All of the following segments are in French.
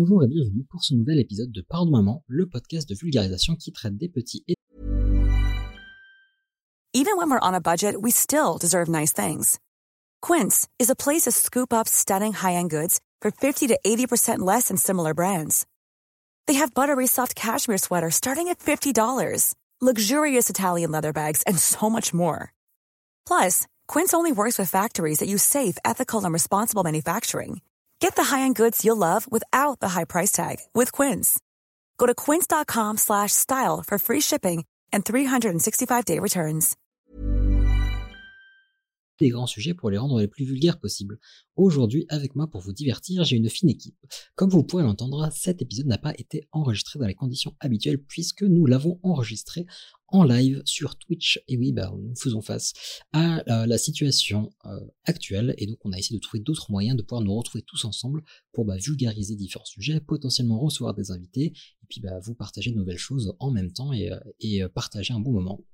Bonjour et bienvenue pour ce nouvel épisode de Pardon Maman, le podcast de vulgarisation qui traite des petits et Even when we're on a budget, we still deserve nice things. Quince is a place to scoop up stunning high-end goods for 50 to 80% less than similar brands. They have buttery soft cashmere sweaters starting at $50, luxurious Italian leather bags, and so much more. Plus, Quince only works with factories that use safe, ethical, and responsible manufacturing. Get the high-end goods you'll love without the high price tag with Quince. Go to quince.com slash style for free shipping and 365-day returns. des grands sujets pour les rendre les plus vulgaires possibles. Aujourd'hui, avec moi pour vous divertir, j'ai une fine équipe. Comme vous pourrez l'entendre, cet épisode n'a pas été enregistré dans les conditions habituelles puisque nous l'avons enregistré en live sur Twitch. Et oui, bah, nous faisons face à euh, la situation euh, actuelle et donc on a essayé de trouver d'autres moyens de pouvoir nous retrouver tous ensemble pour bah, vulgariser différents sujets, potentiellement recevoir des invités et puis bah, vous partager de nouvelles choses en même temps et, euh, partager un bon moment.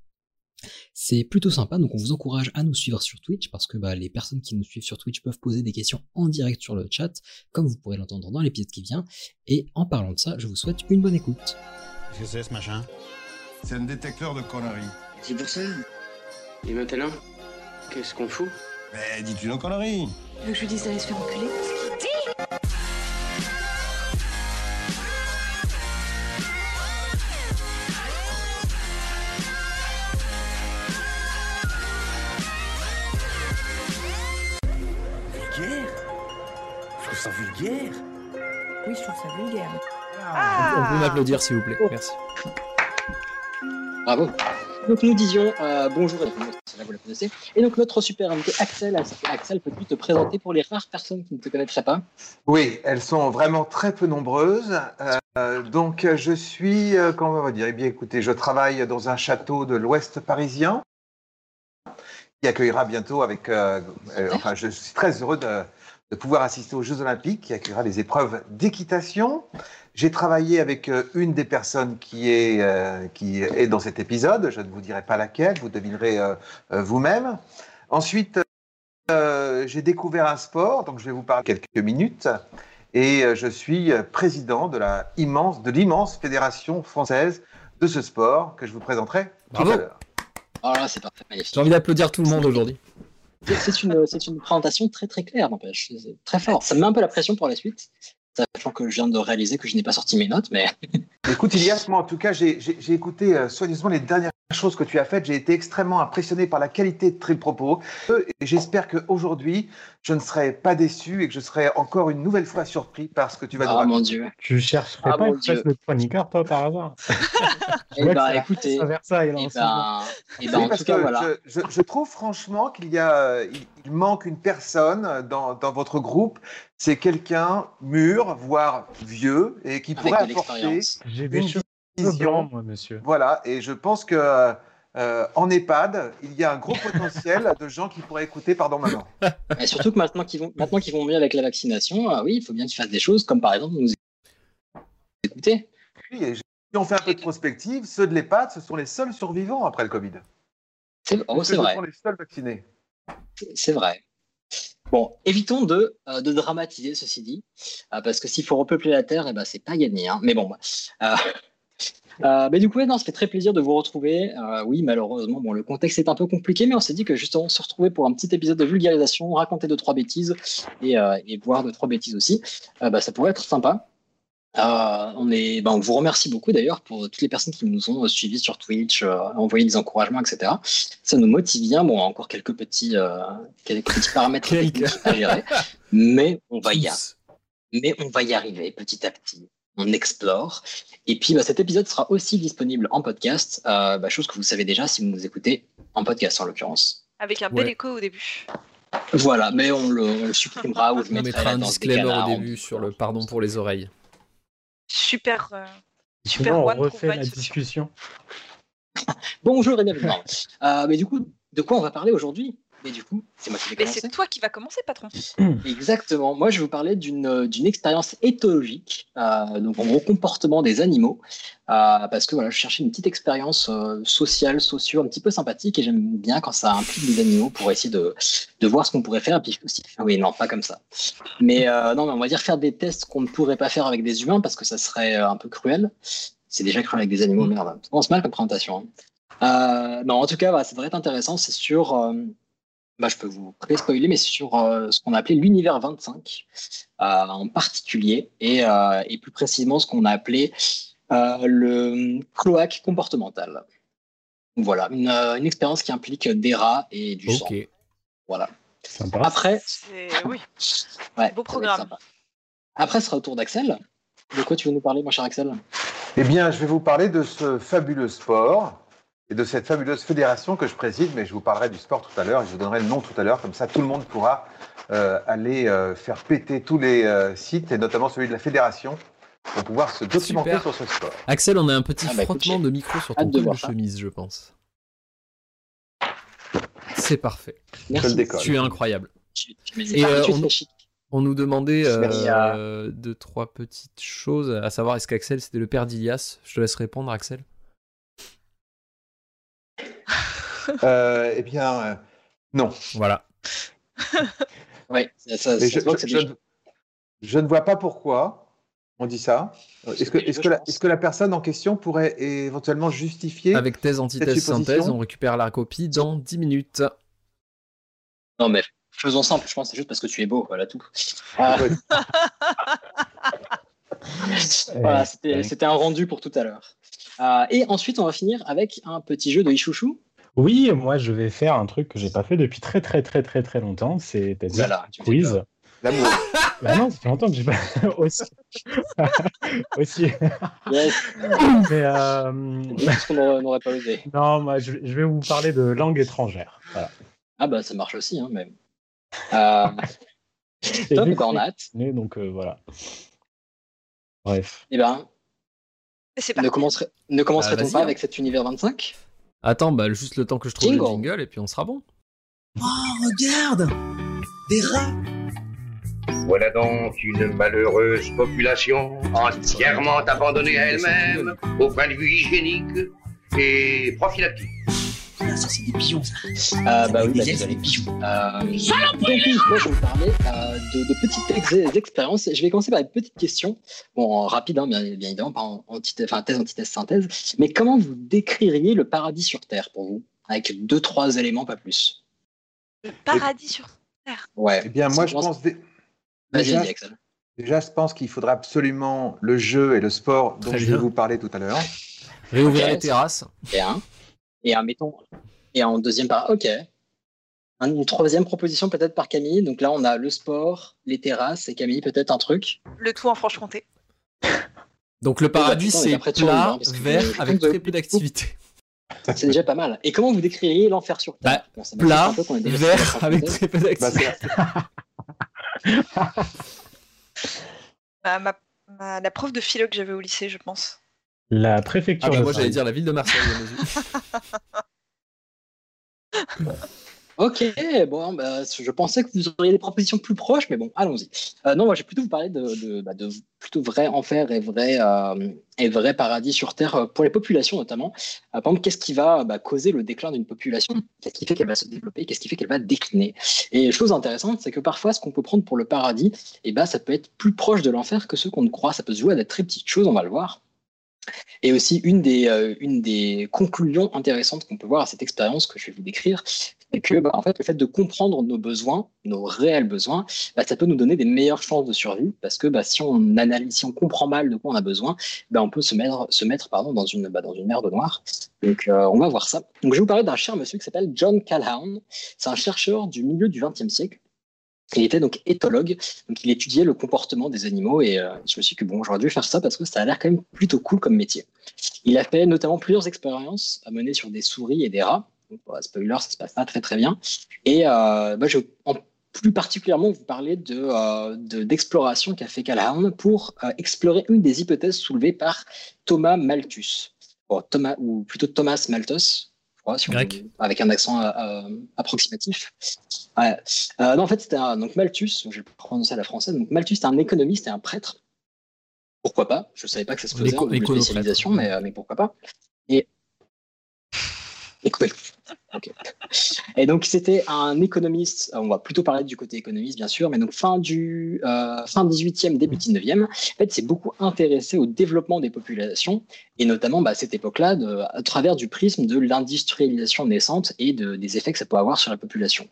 C'est plutôt sympa, donc on vous encourage à nous suivre sur Twitch parce que bah, les personnes qui nous suivent sur Twitch peuvent poser des questions en direct sur le chat, comme vous pourrez l'entendre dans l'épisode qui vient. Et en parlant de ça, je vous souhaite une bonne écoute. Qu'est-ce que c'est ce machin? C'est un détecteur de conneries. C'est pour ça. Et maintenant, qu'est-ce qu'on fout? Mais dis-tu nos conneries Tu veux que je lui dise d'aller se faire enculer? Vulgaire? Je trouve ça vulgaire. Oui, je trouve ça vulgaire. On peut m'applaudir s'il vous plaît, merci. Bravo. Donc nous disions euh, bonjour et bienvenue, cela vous la connaissez. Et donc notre super invité Axel, Axel, peux-tu te présenter pour les rares personnes qui ne te connaîtraient pas? Oui, elles sont vraiment très peu nombreuses. Euh, donc, je suis, euh, comment on va dire? Eh bien, écoutez, je travaille dans un château de l'Ouest parisien qui accueillera bientôt avec. euh, enfin, je suis très heureux de, de pouvoir assister aux Jeux Olympiques, qui accueillera les épreuves d'équitation. J'ai travaillé avec euh, une des personnes qui est, euh, qui est dans cet épisode. Je ne vous dirai pas laquelle, vous devinerez euh, vous-même. Ensuite, euh, j'ai découvert un sport, donc je vais vous parler quelques minutes. Et euh, je suis président de la immense, de l'immense fédération française de ce sport que je vous présenterai Bravo. tout à l'heure. Oh là, c'est parfait, magnifique. J'ai envie d'applaudir tout le monde aujourd'hui. C'est une, c'est une présentation très très claire, n'empêche. Très fort. Ça me met un peu la pression pour la suite, sachant que je viens de réaliser que je n'ai pas sorti mes notes, mais Écoute, Ilias, moi en tout cas, j'ai écouté euh, soigneusement les dernières choses que tu as faites. J'ai été extrêmement impressionné par la qualité de tes propos. Euh, Et j'espère qu'aujourd'hui, je ne serai pas déçu et que je serai encore une nouvelle fois surpris par ce que tu vas nous oh raconter. mon dieu. Tu chercherais Ah, pas une place de chroniqueur, toi, par hasard Eh ben, ça- écoutez, ça Versailles, là, eh en ce moment. ben, eh ben, Oui, en parce tout cas, que voilà. je, je- je trouve franchement qu'il y a, il, il manque une personne dans, dans votre groupe. C'est quelqu'un mûr, voire vieux, et qui Avec pourrait apporter l'expérience. J'ai des une vision. moi, monsieur. Voilà, et je pense que euh, en EHPAD, il y a un gros potentiel de gens qui pourraient écouter Pardon Maman. Et surtout que maintenant qu'ils vont, maintenant qu'ils vont mieux avec la vaccination, ah oui, il faut bien qu'ils fassent des choses comme par exemple nous écouter. Oui, et si on fait un peu de prospective, ceux de l'EHPAD, ce sont les seuls survivants après le Covid. C'est oh, vrai. Ce sont les seuls vaccinés. C'est vrai. Bon, évitons de, euh, de dramatiser ceci dit, euh, parce que s'il faut repeupler la Terre, eh ben, c'est pas gagné. hein. Mais bon, bah, euh, mais du coup, ouais, non, ça fait très plaisir de vous retrouver. Euh, oui, malheureusement, bon, le contexte est un peu compliqué, mais on s'est dit que justement se retrouver pour un petit épisode de vulgarisation, raconter deux trois bêtises et, euh, et voir deux trois bêtises aussi, bah, ça pourrait être sympa. On, est, bah, on vous remercie beaucoup d'ailleurs pour toutes les personnes qui nous ont suivis sur Twitch, envoyé des encouragements, etc. Ça nous motive bien. Bon, encore quelques petits, quelques petits paramètres à gérer, mais on va y, Tous. mais on va y arriver petit à petit. On explore. Et puis, bah, cet épisode sera aussi disponible en podcast, euh, bah, chose que vous savez déjà si vous nous écoutez en podcast en l'occurrence. Avec un bel Ouais. écho au début. Voilà, mais on le, on le supprimera ou je On mettrai mettra un disclaimer au en- début sur le pardon pour les oreilles. Super. euh, Sinon, Super on One refait la discussion. Bonjour et bienvenue. Euh, mais du coup, de quoi on va parler aujourd'hui? Mais du coup, c'est moi qui vais Mais commencer. c'est toi qui vas commencer, patron. Exactement. Moi, je vais vous parler d'une euh, d'une expérience éthologique, euh, donc en gros comportement des animaux, euh, parce que voilà, je cherchais une petite expérience euh, sociale, socio, un petit peu sympathique, et j'aime bien quand ça implique des animaux pour essayer de, de voir ce qu'on pourrait faire. Et puis aussi, oui, non, pas comme ça. Mais euh, non, mais on va dire faire des tests qu'on ne pourrait pas faire avec des humains parce que ça serait un peu cruel. C'est déjà cruel avec des animaux, merde. Ça commence mal comme présentation. hein. Euh, non, en tout cas, voilà, ça devrait être intéressant. C'est sur, euh, bah, je peux vous pré-spoiler, mais sur euh, ce qu'on a appelé l'univers 25 euh, en particulier, et, euh, et plus précisément ce qu'on a appelé euh, le cloaque comportemental. Donc Voilà, une, euh, une expérience qui implique des rats et du sang. Ok. Voilà. Sympa. Après, C'est oui. ouais, Beau programme. sympa. Après, ce sera au tour d'Axel. De quoi tu veux nous parler, mon cher Axel? Eh bien, je vais vous parler de ce fabuleux sport et de cette fabuleuse fédération que je préside, mais je vous parlerai du sport tout à l'heure et je vous donnerai le nom tout à l'heure, comme ça tout le monde pourra euh, aller euh, faire péter tous les euh, sites, et notamment celui de la fédération, pour pouvoir se documenter Super. sur ce sport. Axel, on a un petit Ah bah, frottement de micro sur ton col de chemise, je pense. C'est parfait. Décolle. Tu es incroyable. Et, euh, on-. On nous demandait Merci, euh, deux, trois petites choses, à savoir est-ce qu'Axel c'était le père d'Ilias? Je te laisse répondre, Axel. Euh, eh bien, euh, non. Voilà. Ouais, ça, ça, je, se voit que je- c'est je des- ne- je ne vois pas pourquoi on dit ça. Est-ce que, la, que personne en question pourrait éventuellement justifier Avec thèse, antithèse, synthèse, on récupère la copie dans 10 minutes. Non, mais faisons simple, je pense que c'est juste parce que tu es beau, voilà tout. Ah, Ouais. voilà, c'était c'était un rendu pour tout à l'heure. Euh, et ensuite, on va finir avec un petit jeu de Ichouchou. Oui, moi je vais faire un truc que j'ai pas fait depuis très très très très très longtemps, me fais quiz. L'amour. Bah non, ça fait longtemps que j'ai pas aussi. aussi. Yes, Mais euh, qu'on n'aurait pas osé. non, moi je, je vais vous parler de langue étrangère. Voilà. Ah bah ça marche aussi, hein, même. Euh, top, on que a hâte. c'est donc euh, voilà. Bref. Eh ben, Et c'est ne, parti. commencerait- ne commencerait-on vas-y, pas hein. avec cet univers 25 Attends, bah, juste le temps que je trouve Jingle. le jingle et puis on sera bon. regarde Des rats Voilà donc une malheureuse population entièrement abandonnée à elle-même au point de vue hygiénique et prophylactique. Là, ça, c'est des pigeons, ça. Ah bah oui, bah, c'est des pigeons. Euh, donc moi je vais vous parler euh, de, de petites ex- expériences. Je vais commencer par une petite question, bon rapide hein, bien, bien évidemment, pas en antithèse, enfin thèse, antithèse, synthèse. Mais comment vous décririez le paradis sur Terre pour vous, avec deux trois éléments, pas plus? Paradis sur Ouais. Eh bien, moi, je pense. dé- Vas-y, déjà, déjà, je pense qu'il faudra absolument le jeu et le sport dont Très je bien. vais vous parler tout à l'heure. Réouvrir Ok. les terrasses. Et un. Et un, mettons. Et en deuxième par. Ok. Un- Une troisième proposition peut-être par Camille. Donc là, on a le sport, les terrasses et Camille peut-être un truc. le tout en Franche-Comté. Donc le paradis, on est c'est plat, hein, parce que vert, avec très peu d'activité. C'est déjà pas mal. Et comment vous décririez l'enfer sur Terre? Bah, Bon, Plat, vert, avec très peu Bah, d'activité. ma- ma- la prof de philo que j'avais au lycée, je pense. La préfecture Ah bah de moi j'allais dire la ville de Marseille. Ok, bon, bah, je pensais que vous auriez des propositions plus proches, mais bon, allons-y. Euh, non, moi, je vais plutôt vous parler de, de, bah, de plutôt vrai enfer et vrai, euh, et vrai paradis sur Terre euh, pour les populations notamment. Euh, par exemple, qu'est-ce qui va bah, causer le déclin d'une population? Qu'est-ce qui fait qu'elle va se développer? Qu'est-ce qui fait qu'elle va décliner? Et chose intéressante, c'est que parfois, ce qu'on peut prendre pour le paradis, et bah, ça peut être plus proche de l'enfer que ce qu'on ne croit. Ça peut se jouer à des très petites choses, on va le voir. Et aussi, une des, euh, une des conclusions intéressantes qu'on peut voir à cette expérience que je vais vous décrire, c'est que bah, en fait, le fait de comprendre nos besoins, nos réels besoins, bah, ça peut nous donner des meilleures chances de survie, parce que bah, si on analyse, si on comprend mal de quoi on a besoin, on peut se mettre, dans, une, dans une mer de noir. Donc, euh, on va voir ça. Donc, je vais vous parler d'un cher monsieur qui s'appelle John Calhoun. C'est un chercheur du milieu du XXe siècle. Il était donc éthologue, donc il étudiait le comportement des animaux et euh, je me suis dit que bon, j'aurais dû faire ça parce que ça a l'air quand même plutôt cool comme métier. Il a fait notamment plusieurs expériences à mener sur des souris et des rats. Bah, spoiler, ça se passe pas très très bien. Et euh, bah, je en plus particulièrement vous parler de, euh, de- d'exploration qu'a fait Calhoun pour explorer une des hypothèses soulevées par Thomas Malthus. Ou plutôt Thomas Malthus, crois, si on Grec. veut- avec un accent euh, euh, approximatif. Ouais. Euh, non, en fait, c'était un, donc Malthus, je vais prononcer à la française. Donc Malthus, c'était un économiste et un prêtre. Pourquoi pas? Je savais pas que ça se faisait en spécialisation, mais, mais pourquoi pas? Et Éco- Et donc c'était un économiste, euh, on va plutôt parler du côté économiste bien sûr, mais donc fin du euh, fin 18e, début 19e, en fait c'est beaucoup intéressé au développement des populations et notamment bah, à cette époque-là à travers du prisme de l'industrialisation naissante et de- des effets que ça peut avoir sur la population.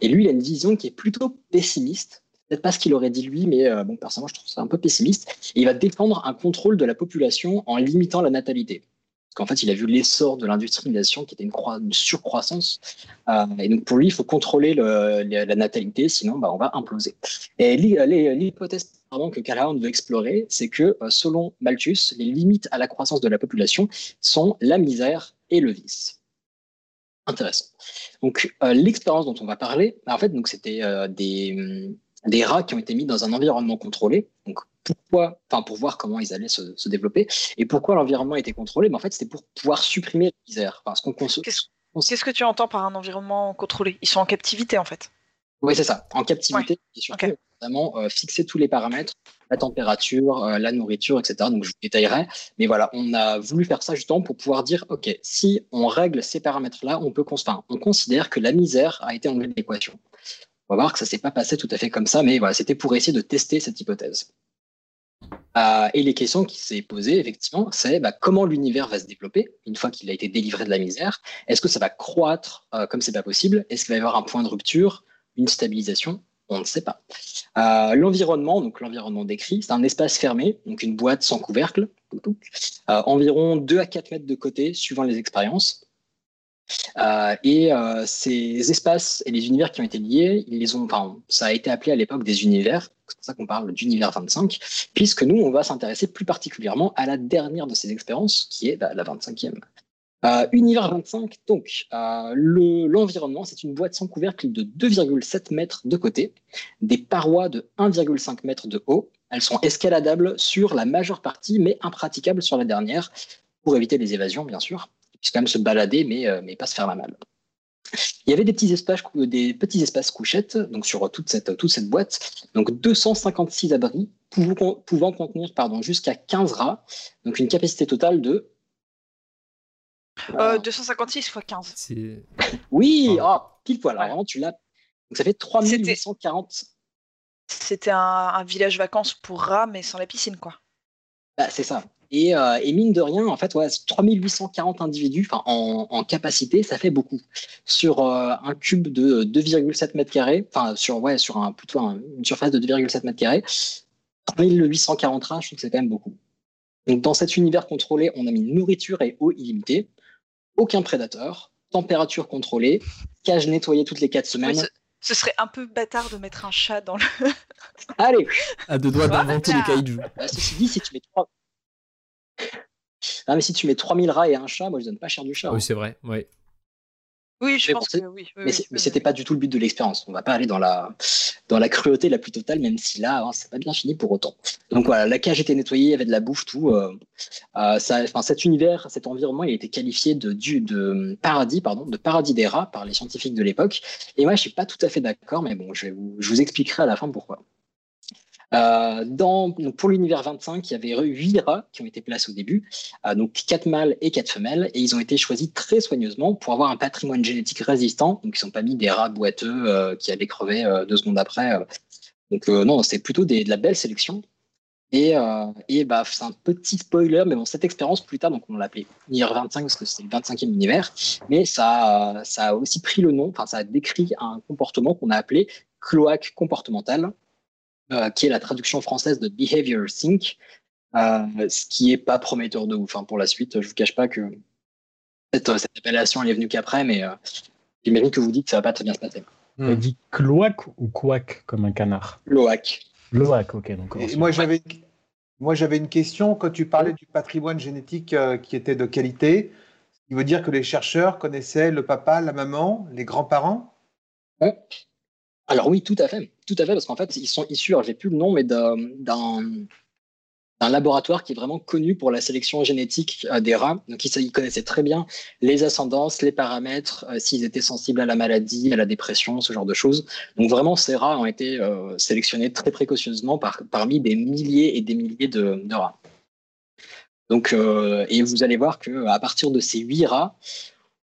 Et lui il a une vision qui est plutôt pessimiste. Peut-être pas ce qu'il aurait dit lui, mais euh, bon, personnellement, je trouve ça un peu pessimiste. Et il va défendre un contrôle de la population en limitant la natalité. Qu'en fait, il a vu l'essor de l'industrialisation qui était une, croi- une surcroissance. Euh, et donc, pour lui, il faut contrôler le- la natalité, sinon, bah, on va imploser. Et les- l'hypothèse que Callahan veut explorer, c'est que, euh, selon Malthus, les limites à la croissance de la population sont la misère et le vice. Intéressant. Donc, euh, l'expérience dont on va parler, bah, en fait, c'était euh, des, hum, des rats qui ont été mis dans un environnement contrôlé. Donc, pourquoi, enfin, pour voir comment ils allaient se, se développer et pourquoi l'environnement était contrôlé. Mais en fait, c'était pour pouvoir supprimer la misère. Enfin, ce qu'on conso- Qu'est-ce qu'est-ce que tu entends par un environnement contrôlé? Ils sont en captivité en fait. Oui, c'est ça. En captivité, et surtout, vraiment euh, fixer tous les paramètres, la température, euh, la nourriture, etc. Donc, je vous détaillerai. Mais voilà, on a voulu faire ça justement pour pouvoir dire, OK, si on règle ces paramètres-là, on peut enfin, on considère que la misère a été enlevée de l'équation. On va voir que ça s'est pas passé tout à fait comme ça, mais voilà, c'était pour essayer de tester cette hypothèse. Euh, et les questions qui s'est posées, effectivement, c'est bah, comment l'univers va se développer une fois qu'il a été délivré de la misère? Est-ce que ça va croître euh, comme c'est pas possible? Est-ce qu'il va y avoir un point de rupture, une stabilisation? On ne sait pas. Euh, l'environnement, donc l'environnement décrit, c'est un espace fermé, donc une boîte sans couvercle, euh, environ 2 à 4 mètres de côté, suivant les expériences. Euh, et euh, ces espaces et les univers qui ont été liés, ils les ont, enfin, ça a été appelé à l'époque des univers, c'est pour ça qu'on parle d'univers 25, puisque nous, on va s'intéresser plus particulièrement à la dernière de ces expériences, qui est bah, la 25e. Euh, univers 25, donc, le- l'environnement, c'est une boîte sans couvercle de 2,7 mètres de côté, des parois de 1,5 mètre de haut. Elles sont escaladables sur la majeure partie, mais impraticables sur la dernière, pour éviter les évasions, bien sûr. Ils puissent quand même se balader, mais, euh, mais pas se faire la malle. Il y avait des petits espaces, des petits espaces couchettes, donc sur toute cette, toute cette boîte, donc 256 abris, pouvant, pouvant contenir pardon, jusqu'à 15 rats, donc une capacité totale de Euh, 256 x 15. C'est Oui, oh, pile poil. Alors, vraiment, tu l'as. Donc ça fait 3840. C'était un, un village vacances pour rats, mais sans la piscine, quoi. Bah, c'est ça. Et, euh, et mine de rien, en fait, ouais, 3840 individus en, en capacité, ça fait beaucoup. Sur euh, un cube de 2,7 mètres carrés, enfin, sur, ouais, sur un, plutôt un- une surface de 2,7 mètres carrés, 3840 rats, je trouve que c'est quand même beaucoup. Donc, dans cet univers contrôlé, on a mis nourriture et eau illimitée, aucun prédateur, température contrôlée, cage nettoyée toutes les 4 semaines. Oui, ce, serait un peu bâtard de mettre un chat dans le. Allez à deux doigts d'inventer les kaiju. Bah, ceci dit, si tu mets 3... Ah, mais si tu mets 3000 rats et un chat, moi je donne pas cher du chat. Ah hein. oui, c'est vrai. Ouais. Oui, je Mais pense bon, que oui. oui, mais oui, oui, c'était pas du tout le but de l'expérience. On va pas aller dans la, dans la cruauté la plus totale, même si là, hein, c'est pas bien fini pour autant. Donc voilà, la cage était nettoyée, il y avait de la bouffe, tout. euh, euh, ça, enfin, cet univers, cet environnement, il a été qualifié de, du, de paradis, pardon, de paradis des rats par les scientifiques de l'époque. Et moi, je suis pas tout à fait d'accord, mais bon, je, vais vous, je vous expliquerai à la fin pourquoi. Euh, pour l'univers 25, il y avait 8 rats qui ont été placés au début, euh, donc 4 mâles et 4 femelles, et ils ont été choisis très soigneusement pour avoir un patrimoine génétique résistant. Donc ils sont pas mis des rats boiteux euh, qui allaient crever deux secondes après. Donc non, c'est plutôt de la belle sélection. Et, bah, c'est un petit spoiler, mais cette expérience plus tard, donc on l'a appelé univers 25 parce que c'est le 25e univers, mais ça, a- aussi pris le nom, enfin ça a décrit un comportement qu'on a appelé cloaque comportemental, euh, qui est la traduction française de behavior sync, euh, ce qui est pas prometteur de ouf hein, pour la suite. Je vous cache pas que cette, cette appellation elle est venue qu'après, mais euh, j'imagine que vous dites que ça va pas très bien se passer. On dit cloaque ou couac comme un canard Cloaque. Cloaque, ok. Donc, Et moi, j'avais moi, j'avais une question. Quand tu parlais du patrimoine génétique euh, qui était de qualité, il veut dire que les chercheurs connaissaient le papa, la maman, les grands-parents? Ouais. Alors oui, tout à fait, tout à fait, parce qu'en fait, ils sont issus, alors j'ai plus le nom, mais d'un d'un un laboratoire qui est vraiment connu pour la sélection génétique euh, des rats. Donc, ils, connaissaient très bien les ascendances, les paramètres, euh, s'ils étaient sensibles à la maladie, à la dépression, ce genre de choses. Donc, vraiment, ces rats ont été euh, sélectionnés très précautionneusement par, parmi des milliers et des milliers de, rats. Donc, et vous allez voir que à partir de ces huit rats,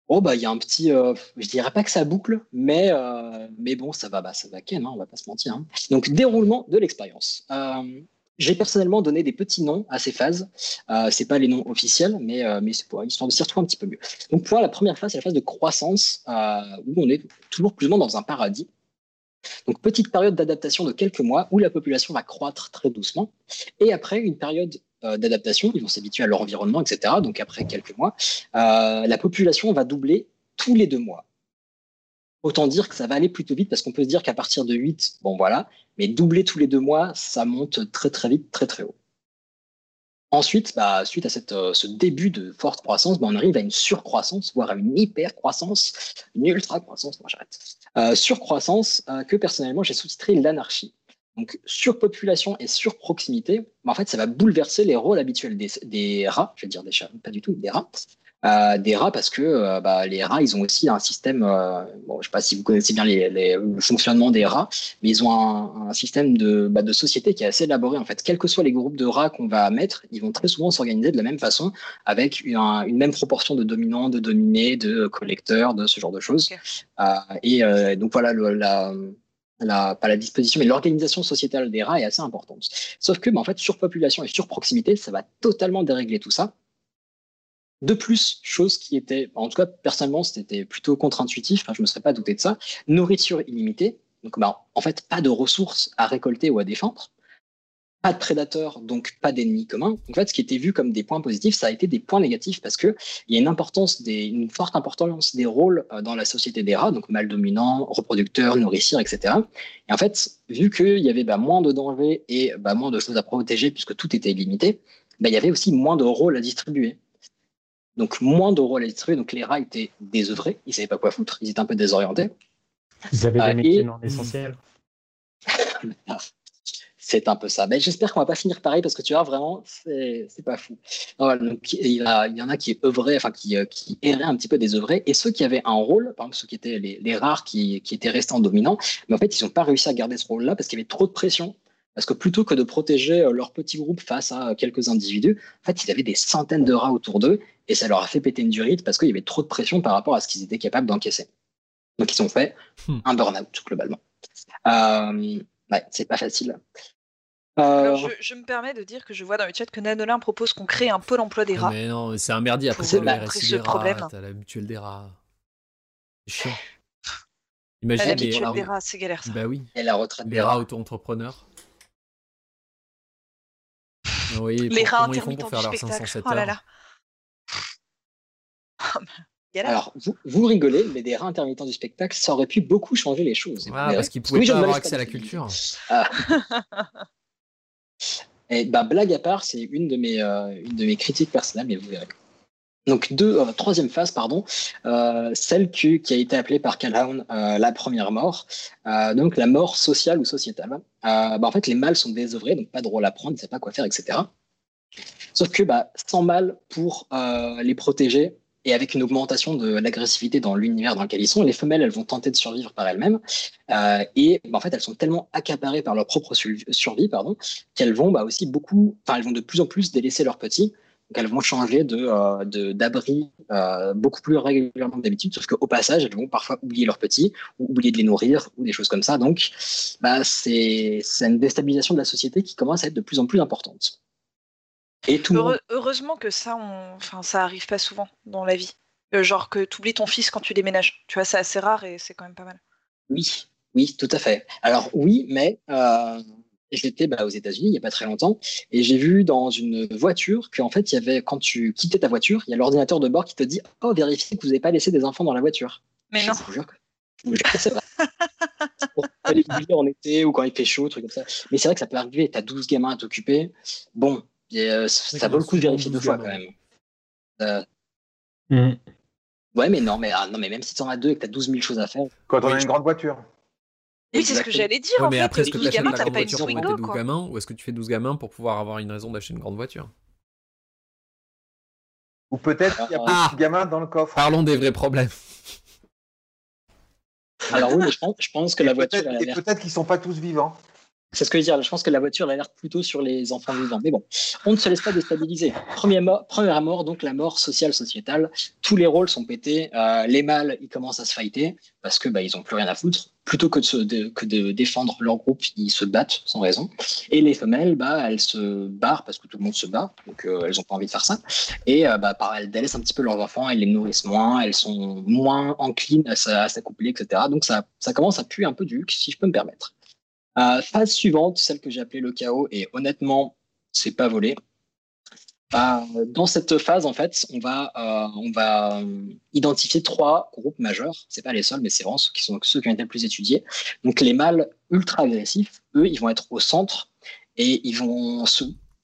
oh bah il y a un petit, euh, je dirais pas que ça boucle, mais euh, mais bon ça va, bah, ça va ken, hein, on va pas se mentir. hein. Donc déroulement de l'expérience. Euh, j'ai personnellement donné des petits noms à ces phases. Euh, c'est pas les noms officiels, mais euh, mais c'est pour histoire de s'y retrouver un petit peu mieux. Donc pour la première phase, c'est la phase de croissance où on est toujours plus ou moins dans un paradis. Donc petite période d'adaptation de quelques mois où la population va croître très doucement, et après une période euh, d'adaptation, ils vont s'habituer à leur environnement, etc. Donc après quelques mois, euh, la population va doubler tous les deux mois. Autant dire que ça va aller plutôt vite parce qu'on peut se dire qu'à partir de 8, bon voilà, mais doubler tous les deux mois, ça monte très très vite, très très haut. Ensuite, bah, suite à cette, euh, ce début de forte croissance, bah, on arrive à une surcroissance, voire à une hyper-croissance, une ultra-croissance, moi j'arrête. Euh, surcroissance euh, que personnellement j'ai sous-titré l'anarchie. Donc surpopulation et surproximité, bah, en fait ça va bouleverser les rôles habituels des, des rats, je vais dire des chats, pas du tout, des rats. Euh, des rats parce que euh, bah, les rats ils ont aussi un système, euh, bon, je sais pas si vous connaissez bien les, les- le fonctionnement des rats, mais ils ont un, un système de, bah, de société qui est assez élaboré en fait. Quels que soient les groupes de rats qu'on va mettre, ils vont très souvent s'organiser de la même façon avec une, un- une même proportion de dominants, de dominés, de collecteurs, de ce genre de choses. Et donc voilà, le- la, la, pas la disposition, mais l'organisation sociétale des rats est assez importante. Sauf que, bah, en fait, surpopulation et surproximité, ça va totalement dérégler tout ça. De plus, chose qui était, en tout cas, personnellement, c'était plutôt contre-intuitif, je me serais pas douté de ça, nourriture illimitée, donc bah, en fait, pas de ressources à récolter ou à défendre, pas de prédateurs, donc pas d'ennemis communs. En fait, ce qui était vu comme des points positifs, ça a été des points négatifs parce que il y a une importance une forte importance des rôles euh, dans la société des rats, donc mâle dominant, reproducteur, nourricier, etc. Et en fait, vu qu'il y avait bah, moins de dangers et bah, moins de choses à protéger puisque tout était illimité, il y avait aussi moins de rôles à distribuer. Donc moins de rôles à distribuer, donc les rats étaient désœuvrés, ils savaient pas quoi foutre, ils étaient un peu désorientés. Ils avaient Ah, des métiers et- non essentiels. C'est un peu ça. Mais j'espère qu'on va pas finir pareil parce que tu vois vraiment, c'est pas fou. Voilà, donc il y, a- il y en a qui œuvraient, enfin qui, euh, qui erraient un petit peu désœuvrés, et ceux qui avaient un rôle, par exemple ceux qui étaient les, les rares qui, qui étaient restés en dominant, mais en fait ils n'ont pas réussi à garder ce rôle-là parce qu'il y avait trop de pression. Parce que plutôt que de protéger euh, leur petit groupe face à quelques individus, en fait ils avaient des centaines de rats autour d'eux et ça leur a fait péter une durite parce qu'il y avait trop de pression par rapport à ce qu'ils étaient capables d'encaisser. Donc ils ont fait Hmm. un burn-out globalement. Euh, ouais, c'est pas facile. Euh, Alors, je, je me permets de dire que je vois dans le chat que Nanolin propose qu'on crée un pôle emploi des rats. Mais non, c'est un merdier. Après, c'est euh, ce rats, problème. t'as la mutuelle des rats. C'est chiant. Imagine les, L'habituel des rats, c'est galère ça. Bah oui. Et la retraite Les des rats rats. auto-entrepreneurs. Oui, Les rats comment ils font intermittents pour faire du spectacle. 507 Oh là là. Oh. Alors, vous, vous rigolez, mais des rats intermittents du spectacle, ça aurait pu beaucoup changer les choses. Ah, parce qu'ils pouvaient oui, pas avoir accès à la culture. Ah. Et bah, blague à part, c'est une, de mes, euh, une de mes critiques personnelles, mais vous verrez. Donc, deux, euh, troisième phase, pardon, euh, celle qui, a été appelée par Calhoun euh, la première mort, donc la mort sociale ou sociétale. Bah, en fait, les mâles sont désœuvrés, donc pas de rôle à prendre, ils ne savent pas quoi faire, etc. Sauf que bah, sans mâles pour les protéger et avec une augmentation de l'agressivité dans l'univers dans lequel ils sont, les femelles, elles vont tenter de survivre par elles-mêmes. Et bah, en fait, elles sont tellement accaparées par leur propre survie, pardon, qu'elles vont aussi beaucoup, enfin, elles vont de plus en plus délaisser leurs petits. Donc, elles vont changer de, euh, d'abri euh, beaucoup plus régulièrement que d'habitude, sauf qu'au passage, elles vont parfois oublier leurs petits, ou oublier de les nourrir, ou des choses comme ça. Donc, bah, c'est, c'est une déstabilisation de la société qui commence à être de plus en plus importante. Et tout heureusement que ça, on... enfin, ça arrive pas souvent dans la vie. Euh, genre que tu oublies ton fils quand tu déménages. Tu vois, c'est assez rare et c'est quand même pas mal. Oui, oui, tout à fait. Alors oui, mais euh, j'étais bah, aux États-Unis il n'y a pas très longtemps et j'ai vu dans une voiture qu'en fait il y avait quand tu quittais ta voiture, il y a l'ordinateur de bord qui te dit oh vérifiez que vous n'avez pas laissé des enfants dans la voiture. Mais Je non. vous jure que, je vous jure que c'est vrai. Pour aller bouillir en été ou quand il fait chaud, truc comme ça. Mais c'est vrai que ça peut arriver. T'as 12 gamins à t'occuper. Bon, et, euh, ça vaut le coup de vérifier 12 deux fois quand même. Euh, Hmm. ouais, mais non, mais ah, non, mais même si t'en as deux et que t'as 12 000 choses à faire. Quand on a une grande voiture. Oui, c'est ce que j'allais dire. Ouais, en mais fait, après, est-ce que 12 tu achètes la grande voiture pour Swingo, tes 12 quoi. gamins ou est-ce que tu fais 12 gamins pour pouvoir avoir une raison d'acheter une grande voiture? Ou peut-être qu'il y a Ah. plus de gamins dans le coffre. Parlons des vrais problèmes. Alors oui, mais je pense, je pense que la voiture, a Et peut-être qu'ils sont pas tous vivants. C'est ce que je veux dire. Je pense que la voiture elle a l'air plutôt sur les enfants vivants. Mais bon, on ne se laisse pas déstabiliser. Première mort, première mort donc la mort sociale sociétale. Tous les rôles sont pétés. Euh, les mâles, ils commencent à se fighter parce que bah, ils ont plus rien à foutre. Plutôt que de, se- de- de défendre leur groupe, ils se battent sans raison. Et les femelles, bah, elles se barrent parce que tout le monde se bat, donc euh, elles ont pas envie de faire ça. Et euh, bah, par- elles délaissent un petit peu leurs enfants, elles les nourrissent moins, elles sont moins enclines à, s'a- à s'accoupler, etc. Donc ça, ça commence à puer un peu du si je peux me permettre. Euh, phase suivante, celle que j'ai appelée le chaos, et honnêtement, c'est pas volé. Euh, dans cette phase, en fait, on va, euh, on va euh, identifier trois groupes majeurs. C'est pas les seuls, mais c'est vraiment ceux qui sont ceux qui ont été le plus étudiés. Donc les mâles ultra agressifs, eux, ils vont être au centre et ils vont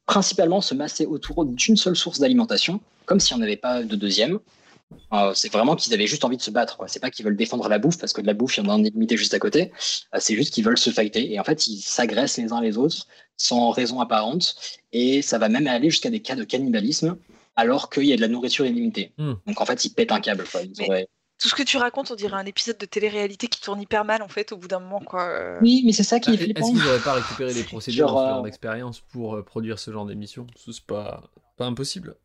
principalement se masser autour d'une seule source d'alimentation, comme s'il n'y en avait pas de deuxième. Euh, c'est vraiment qu'ils avaient juste envie de se battre. quoi. C'est pas qu'ils veulent défendre la bouffe parce que de la bouffe, il y en a en illimité juste à côté. Euh, c'est juste qu'ils veulent se fighter. Et en fait, ils s'agressent les uns les autres sans raison apparente. Et ça va même aller jusqu'à des cas de cannibalisme alors qu'il y a de la nourriture illimitée. Hmm. Donc en fait, ils pètent un câble. Quoi. Ils Mais- auraient- Tout ce que tu racontes, on dirait un épisode de télé-réalité qui tourne hyper mal en fait au bout d'un moment quoi. Euh, Oui, mais c'est ça qui est Est-ce qu'ils n'auraient pas récupéré des procédures Genre, dans ce genre euh, d'expérience pour produire ce genre d'émission? C'est pas, pas impossible.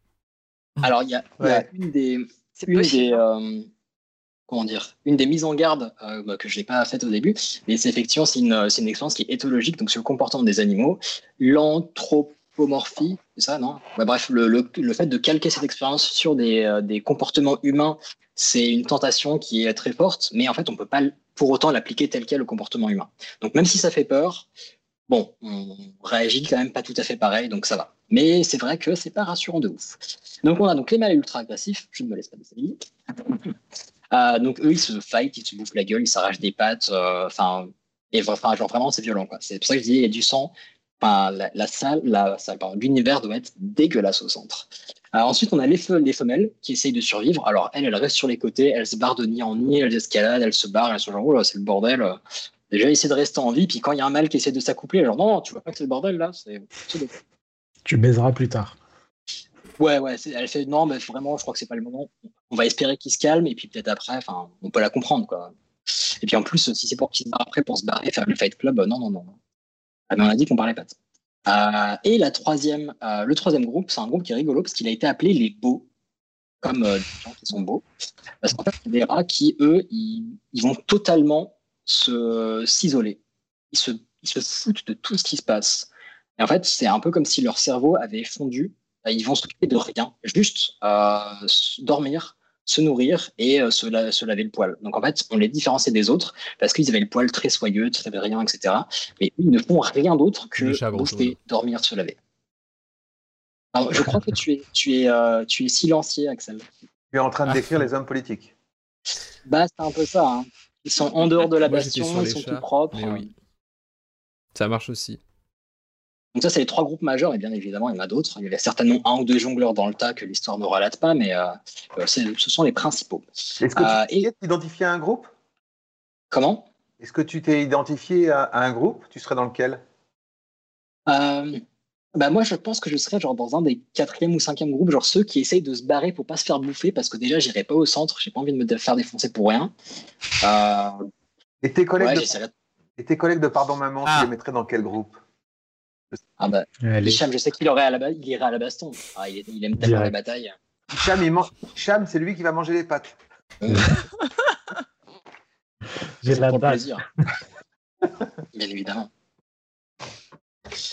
Alors, il y a, y une des, C'est une possible. des, euh, comment dire, une des mises en garde euh, bah, que je n'ai pas faite au début, mais c'est effectivement c'est une, c'est une expérience qui est éthologique, donc sur le comportement des animaux, l'anthropomorphie, c'est ça, non? Ouais, Bref, le, le, le fait de calquer cette expérience sur des, euh, des comportements humains, c'est une tentation qui est très forte, mais en fait, on peut pas pour autant l'appliquer tel quel au comportement humain. Donc, même si ça fait peur, bon, on réagit quand même pas tout à fait pareil, donc ça va. Mais c'est vrai que c'est pas rassurant de ouf. Donc on a donc les mâles ultra agressifs, je ne me laisse pas déstabiliser. Euh, donc eux, ils se fight, ils se bouffent la gueule, ils s'arrachent des pattes, euh, enfin, et vra- enfin, genre vraiment c'est violent. C'est pour ça que je dis il y a du sang. La, salle, l'univers doit être dégueulasse au centre. Euh, ensuite, on a les, fe- les femelles qui essayent de survivre. Alors elles, elles restent sur les côtés, elles se barrent de nid en nid, elles escaladent, elles se barrent, elles sont genre oh là, c'est le bordel. Déjà, essayer de rester en vie, puis quand il y a un mâle qui essaie de s'accoupler, genre non, tu vois pas que c'est le bordel là, c'est Tu baiseras plus tard. Ouais, ouais, elle fait non, mais vraiment, je crois que c'est pas le moment. On va espérer qu'il se calme et puis peut-être après, on peut la comprendre quoi. Et puis en plus, si c'est pour qu'il se barre après pour se barrer, faire le Fight Club, euh, non, non, non. Ah, mais on a dit qu'on parlait pas de. Euh, et la troisième, euh, le troisième groupe, c'est un groupe qui est rigolo parce qu'il a été appelé les beaux, comme euh, des gens qui sont beaux. Parce qu'en fait, c'est des rats qui, eux, ils, ils vont totalement se s'isoler. Ils se, ils se foutent de tout ce qui se passe. Et en fait, c'est un peu comme si leur cerveau avait fondu. Euh, Ils vont s'occuper de rien, juste euh, dormir, se nourrir et euh, se, la- se laver le poil. Donc en fait, on les différenciait des autres parce qu'ils avaient le poil très soyeux, très brillant, etc. Mais ils ne font rien d'autre que bouffer, dormir, se laver. Alors, je crois que tu es, tu es, euh, tu es silencieux, Axel. Tu es en train de décrire les hommes politiques. Bah, c'est un peu ça. hein. Ils sont en dehors de la Moi, bastion, ils sont chats, tout propres. oui. Ça marche aussi. Donc ça, c'est les trois groupes majeurs, et bien évidemment, il y en a d'autres. Il y avait certainement un ou deux jongleurs dans le tas que l'histoire ne relate pas, mais euh, euh, ce sont les principaux. Est-ce que Euh, tu t'es identifié à un groupe? Comment? Est-ce que tu t'es identifié à, à un groupe? Tu serais dans lequel? Euh, bah moi, je pense que je serais genre dans un des quatrième ou cinquième groupes, genre ceux qui essayent de se barrer pour pas se faire bouffer, parce que déjà, j'irai pas au centre, j'ai pas envie de me faire défoncer pour rien. Euh, Et tes collègues, ouais, de, j'essaierai- et tais collègues de Pardon Maman, Ah. tu les mettrais dans quel groupe? Ah bah, Allez. Hicham, je sais qu'il aurait à la il irait à la baston. Ah, il, aime tellement la Direct. bataille. Cham, il man- Cham, c'est lui qui va manger les pâtes. J'ai C'est la pour plaisir. Bien évidemment.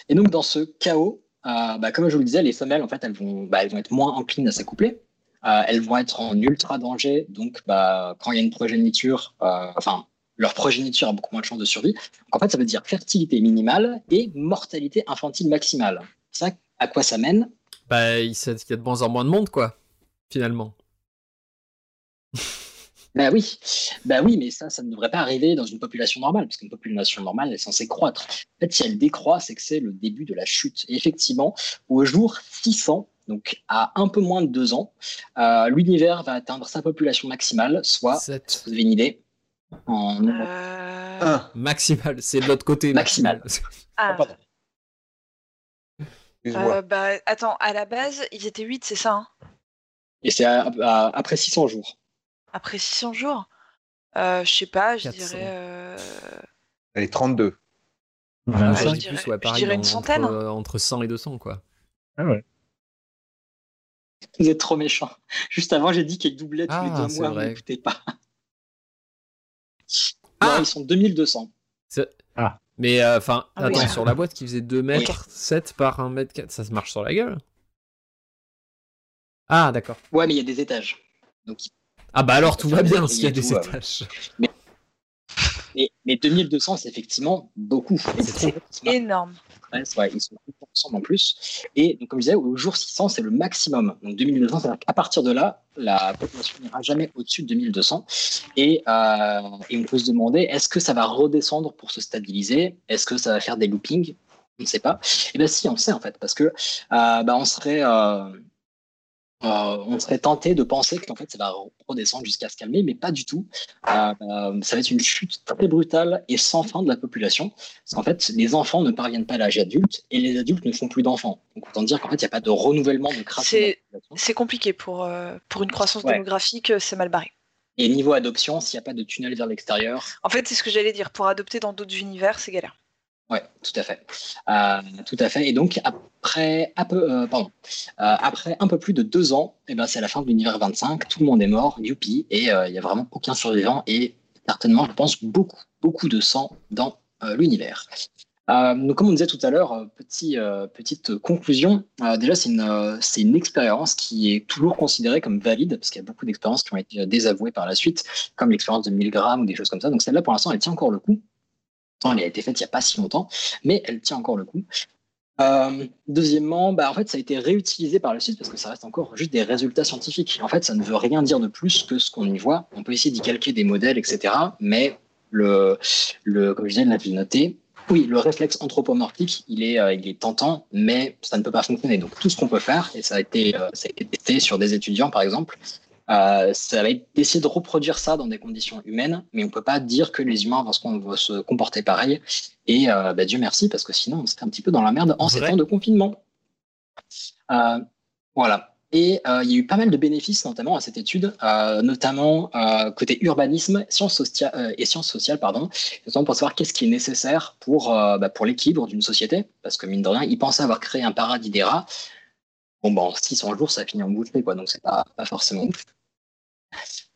Et donc, dans ce chaos, euh, bah, comme je vous le disais, les femelles, en fait, elles vont, bah, elles vont être moins enclines à s'accoupler. Euh, elles vont être en ultra danger. Donc, bah, quand il y a une progéniture, euh, enfin, leur progéniture a beaucoup moins de chances de survie. Donc, en fait, ça veut dire fertilité minimale et mortalité infantile maximale. Ça, à quoi ça mène? Bah, il sait qu'il y a de moins en moins de monde, quoi, finalement. Bah oui, bah oui, mais ça, ça ne devrait pas arriver dans une population normale, parce qu'une population normale est censée croître. En fait, si elle décroît, c'est que c'est le début de la chute. Et effectivement, au jour 600, donc à un peu moins de deux ans, euh, l'univers va atteindre sa population maximale, soit, Sept. vous avez une idée, En... Euh, Maximal, c'est de l'autre côté. Maximal. ah, Excuse-moi. euh, bah, attends, à la base, ils étaient 8, c'est ça hein? Et c'est après 600 jours. Après 600 jours? Euh, Je sais pas, je 400. dirais. euh, Allez, 32. Ah, je je dirais- dis plus, je ouais, pareil, dirais une centaine. Entre, euh, entre 100 et 200, quoi. Ah ouais. Vous êtes trop méchants. Juste avant, j'ai dit qu'ils doublaient tous Ah, les deux mois, vrai. vous n'écoutez pas. Ah Non, ils sont 2200. Mais euh, enfin, Ah oui. attends, sur la boîte qui faisait 2 mètres 7 par 1 mètre 4, ça se marche sur la gueule Ah, d'accord. Ouais, mais il y a des étages. Donc, Ah bah alors tout va bien s'il y a des tout, étages. mais, mais 2200, c'est effectivement beaucoup. C'est. Énorme. Ils sont tous ensemble en plus. Et donc, comme je disais, au jour 600, c'est le maximum. Donc 2200, c'est-à-dire qu'à partir de là, la population n'ira jamais au-dessus de 2200. Et, euh, et on peut se demander, est-ce que ça va redescendre pour se stabiliser? Est-ce que ça va faire des loopings? On ne sait pas. Et bien si, on sait en fait, parce que euh, bah, on serait... euh, euh, on serait tenté de penser qu'en fait ça va redescendre jusqu'à se calmer, mais pas du tout. Euh, euh, ça va être une chute très brutale et sans fin de la population. Parce qu'en fait, les enfants ne parviennent pas à l'âge adulte et les adultes ne font plus d'enfants. Donc autant dire qu'en fait, il n'y a pas de renouvellement de C'est compliqué pour, euh, pour une croissance Ouais. démographique, c'est mal barré. Et niveau adoption, s'il n'y a pas de tunnel vers l'extérieur, En fait, c'est ce que j'allais dire. Pour adopter dans d'autres univers, c'est galère. Ouais, tout à fait. Euh, tout à fait. Et donc, après, un peu, euh, Euh, plus de deux ans, eh ben, c'est la fin de l'univers 25, tout le monde est mort, youpi, et il n'y a vraiment aucun survivant, et certainement, je pense, beaucoup, beaucoup de sang dans l'univers. Donc, comme on disait tout à l'heure, petit, petite conclusion, déjà, c'est une, une expérience qui est toujours considérée comme valide, parce qu'il y a beaucoup d'expériences qui ont été désavouées par la suite, comme l'expérience de Milgram ou des choses comme ça. Donc, celle-là, pour l'instant, elle tient encore le coup. Elle a été faite il n'y a pas si longtemps, mais elle tient encore le coup. Euh, deuxièmement, bah, en fait, ça a été réutilisé par la suite parce que ça reste encore juste des résultats scientifiques. En fait, ça ne veut rien dire de plus que ce qu'on y voit. On peut essayer d'y calquer des modèles, etc. Mais le, le comme je disais, l'ai noté. Oui, le réflexe anthropomorphique, il est, euh, il est tentant, mais ça ne peut pas fonctionner. Donc, tout ce qu'on peut faire, et ça a été, euh, ça a été testé sur des étudiants, par exemple, euh, ça va être d'essayer de reproduire ça dans des conditions humaines, mais on peut pas dire que les humains vont se, vont se comporter pareil. Et euh, bah, Dieu merci, parce que sinon on serait un petit peu dans la merde en ces temps de confinement. Euh, voilà. Et il y a eu pas mal de bénéfices, notamment à cette étude, notamment côté urbanisme sciences et sciences sociales, pardon, notamment pour savoir qu'est-ce qui est nécessaire pour, bah, pour l'équilibre d'une société, parce que mine de rien, ils pensaient avoir créé un paradis des rats. Bon, ben, en 600 jours, ça finit en bouffée, quoi, donc c'est pas, pas forcément ouf.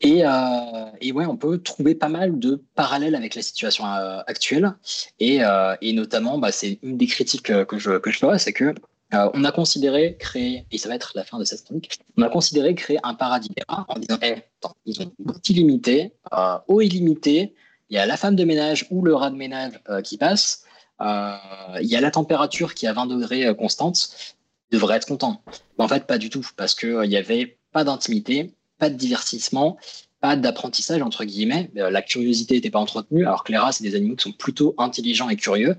Et, euh, et ouais, on peut trouver pas mal de parallèles avec la situation euh, actuelle. Et, euh, et notamment, bah, c'est une des critiques euh, que je, que je ferais, c'est que on a considéré créer, et ça va être la fin de cette chronique, on a considéré créer un paradis en disant, eh, attends, ils ont goût illimité, euh, eau illimitée, il y a la femme de ménage ou le rat de ménage qui passe, il y a la température qui est à 20 degrés constante, ils devraient être contents. Mais en fait, pas du tout, parce qu'il n'y avait pas d'intimité, pas de divertissement, pas d'apprentissage, entre guillemets. Euh, La curiosité n'était pas entretenue, alors que les rats, c'est des animaux qui sont plutôt intelligents et curieux.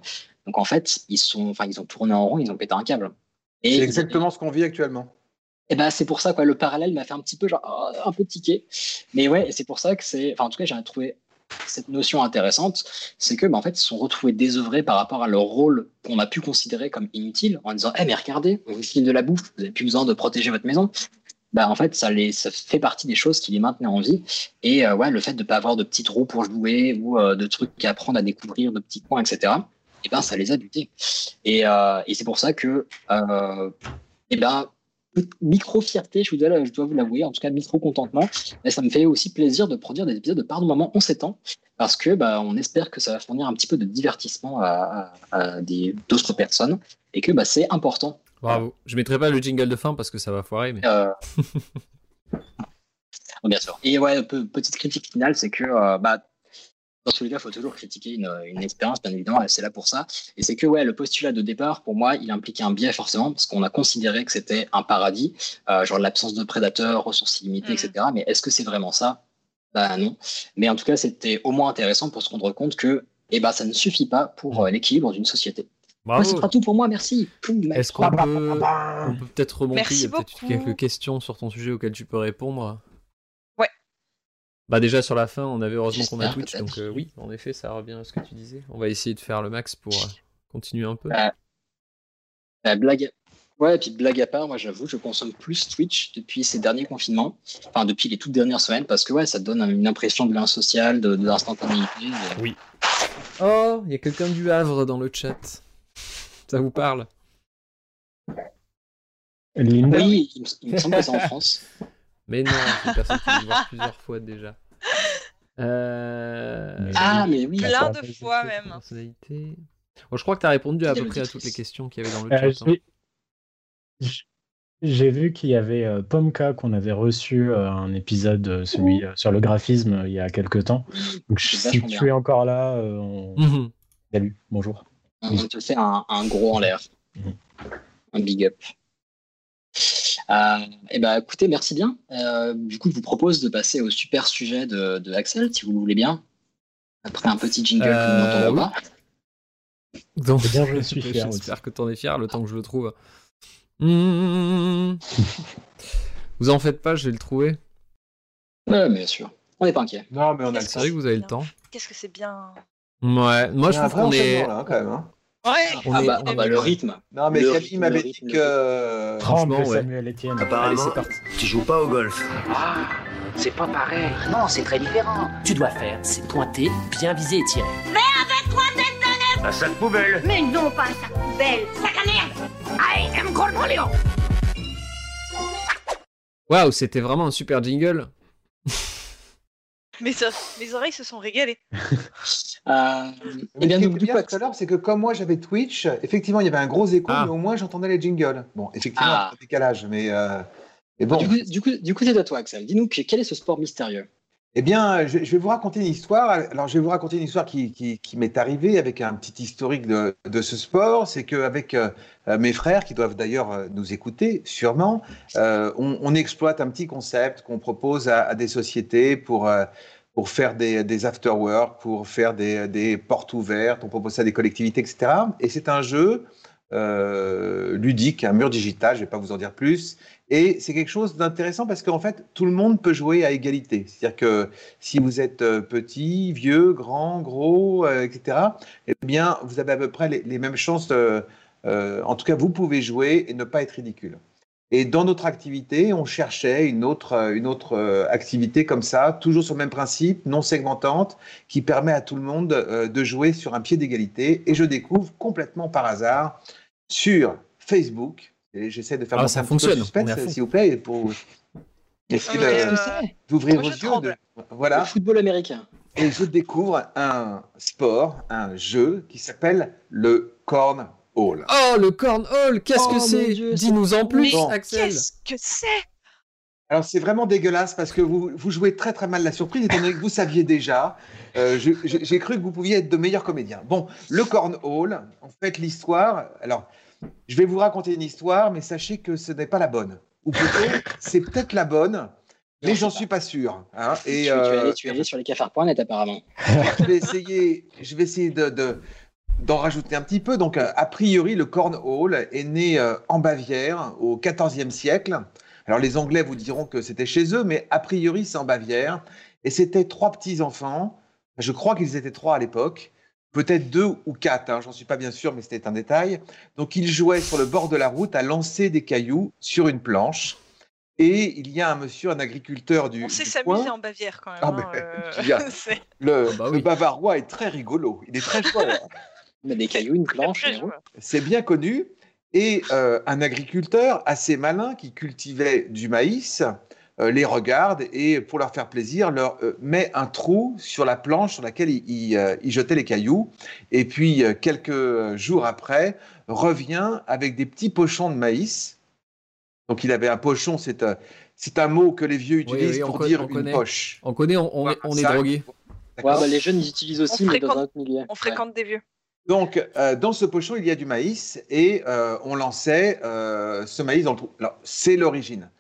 Donc en fait, ils, sont, ils ont tourné en rond, ils ont pété un câble. C'est exactement ce qu'on vit actuellement. et ben c'est pour ça quoi. Le parallèle m'a fait un petit peu genre oh, un peu tiquer. Mais ouais, c'est pour ça que c'est. Enfin en tout cas, j'ai trouvé cette notion intéressante, c'est que ben, en fait ils se sont retrouvés désœuvrés par rapport à leur rôle qu'on a pu considérer comme inutile, en disant eh mais regardez, on vous file de la bouffe, vous n'avez plus besoin de protéger votre maison. Bah, en fait, ça, les, ça fait partie des choses qui les maintenaient en vie. Et euh, ouais, le fait de ne pas avoir de petits trous pour jouer ou euh, de trucs à apprendre à découvrir, de petits coins, etc., et ben, ça les a butés. Et, euh, et c'est pour ça que, et ben, micro-fierté, je, je dois vous l'avouer, en tout cas micro-contentement, mais ça me fait aussi plaisir de produire des épisodes de Pardon Maman en 7 ans, parce que bah, on espère que ça va fournir un petit peu de divertissement à, à- d'autres personnes, et que bah, c'est important. Bravo. Je mettrai pas le jingle de fin parce que ça va foirer, mais. Euh, Bien sûr. Et ouais, pe- petite critique finale, c'est que euh, bah, dans tous les cas, il faut toujours critiquer une, une expérience, bien évidemment, c'est là pour ça. Et c'est que ouais, le postulat de départ, pour moi, il impliquait un biais forcément, parce qu'on a considéré que c'était un paradis, euh, genre l'absence de prédateurs, ressources illimitées, etc. Mais est-ce que c'est vraiment ça? Bah non. Mais en tout cas, c'était au moins intéressant pour se rendre compte que eh ben, ça ne suffit pas pour euh, l'équilibre d'une société. Bravo. Ouais, ce sera tout pour moi, merci. Est-ce qu'on peut, on peut peut-être remonter Merci Il y a peut-être quelques questions sur ton sujet auxquelles tu peux répondre. Bah déjà sur la fin, on avait heureusement qu'on a Twitch, donc euh, oui, en effet, ça revient à ce que tu disais. On va essayer de faire le max pour euh, continuer un peu. Ah. Euh, blague. Ouais, et puis blague à part, moi j'avoue, je consomme plus Twitch depuis ces derniers confinements, enfin depuis les toutes dernières semaines, parce que ouais, ça donne une impression de l'insocial, de, de l'instantanéité. Oui. Oh, il y a quelqu'un du Havre dans le chat. Ça vous parle? Linda Oui, il me, il me semble que c'est en France. Mais non, c'est une personne qui me voir plusieurs fois déjà. Euh... Mais- Ah, mais oui. Plein de fois même. Personnalité. Bon, je crois que tu as répondu à peu près à toutes les questions qu'il y avait dans le Euh, chat. hein. j'ai- vu qu'il y avait euh, Pomka qu'on avait reçu euh, un épisode, euh, celui euh, sur le graphisme, euh, il y a quelques temps. Donc, si tu bien. es encore là, euh, on... Mhm. salut, bonjour. On te fait un, un gros en l'air. Mhm. Un big up. Euh, et ben écoutez, merci bien. Euh, du coup, je vous propose de passer au super sujet de, de Axel, si vous le voulez bien. Après un petit jingle que Euh, nous n'entendons oui. pas. Donc, Eh bien, je suis fier J'espère que tu en es fier le temps que je le trouve. Mmh. vous en faites pas, je vais le trouver. Ouais, bien sûr. On n'est pas inquiet. Non, mais on a le Qu'est-ce C'est temps. vrai que vous avez le temps. Qu'est-ce que c'est bien? Ouais, moi je trouve qu'on est. enchaînement, là, quand même. hein. Ouais. On ah, est- bah, on ah est- bah, le rythme. Non, mais Le Camille m'avait dit que. Franchement, Tremble, ouais. Samuel Etienne. Allez, Apparemment, c'est parti. tu joues pas au golf. Ah, c'est pas pareil. Non, c'est très différent. Tu dois faire, c'est pointer, bien viser et tirer. Un sac poubelle. Mais non, pas un sac poubelle, sac à merde I am Cornholio Waouh, c'était vraiment un super jingle. Mes, mes oreilles se sont régalées. Euh, Mais eh bien, ce qui donc, du bien coup, tout à l'heure, c'est que comme moi j'avais Twitch, effectivement il y avait un gros écho, Ah. mais au moins j'entendais les jingles. Bon, effectivement, Ah. un décalage, mais, euh, mais bon. du coup, du coup, du coup, c'est à toi, Axel. Dis-nous que- quel est ce sport mystérieux? Eh bien, je, je vais vous raconter une histoire. Alors, je vais vous raconter une histoire qui, qui, qui m'est arrivée avec un petit historique de, de ce sport. C'est qu'avec euh, mes frères, qui doivent d'ailleurs nous écouter, sûrement, euh, on, on exploite un petit concept qu'on propose à, à des sociétés pour, euh, pour faire des, des after-work, pour faire des, portes ouvertes. On propose ça à des collectivités, etc. Et c'est un jeu euh, ludique, un mur digital, je ne vais pas vous en dire plus. Et c'est quelque chose d'intéressant parce qu'en fait, tout le monde peut jouer à égalité. C'est-à-dire que si vous êtes euh, petit, vieux, grand, gros, euh, etc., eh bien, vous avez à peu près les, mêmes chances. en tout cas, vous pouvez jouer et ne pas être ridicule. Et dans notre activité, on cherchait une autre, euh, une autre euh, activité comme ça, toujours sur le même principe, non segmentante, qui permet à tout le monde euh, de jouer sur un pied d'égalité. Et je découvre complètement par hasard sur Facebook, et j'essaie de faire Ah, monter ça un petit peu le fonctionne, s'il vous plaît, pour essayer Ah euh, d'ouvrir vos yeux. de- Voilà. Le football américain. Et je découvre un sport, un jeu qui s'appelle le cornhole. Oh, le cornhole, qu'est-ce Oh, que mon c'est Dis-nous en plus, Bon. Axel. Qu'est-ce que c'est Alors c'est vraiment dégueulasse parce que vous, vous jouez très très mal la surprise étant donné que vous saviez déjà. Euh, J'ai cru que vous pouviez être de meilleurs comédiens. Bon, le cornhole, en fait l'histoire, alors je vais vous raconter une histoire, mais sachez que ce n'est pas la bonne. Ou plutôt, c'est peut-être la bonne, mais j'en suis pas sûr. hein. tu, Et, tu es euh, allé, tu es allé sur les cafards.net apparemment. je vais essayer, je vais essayer de, de- d'en rajouter un petit peu. Donc, euh, a priori, le cornhole est né euh, en Bavière au XIVe siècle. Alors, les Anglais vous diront que c'était chez eux, mais a priori, c'est en Bavière. Et c'était trois petits enfants. Je crois qu'ils étaient trois à l'époque. Peut-être deux ou quatre, hein, j'en suis pas bien sûr, mais c'était un détail. Donc, ils jouaient sur le bord de la route à lancer des cailloux sur une planche. Et il y a un monsieur, un agriculteur du, On sait s'amuser en Bavière quand même. Ah, hein, mais, euh, Le, bah le bavarois est très rigolo. Il est très fort. Des cailloux, une planche. C'est bien connu. Et euh, un agriculteur assez malin qui cultivait du maïs euh, les regarde et pour leur faire plaisir leur euh, met un trou sur la planche sur laquelle il, il, euh, il jetait les cailloux. Et puis euh, quelques jours après revient avec des petits pochons de maïs. Donc il avait un pochon, c'est un, c'est un mot que les vieux utilisent oui, pour dire une connaît. poche. On connaît, on, on est, on est Ça, drogué. Ouais, bah, les jeunes ils utilisent aussi, On mais dans fréquente- un autre milieu. On fréquente des vieux. Donc, euh, dans ce pochon, il y a du maïs et euh, on lançait euh, ce maïs dans le trou. Alors, c'est l'origine.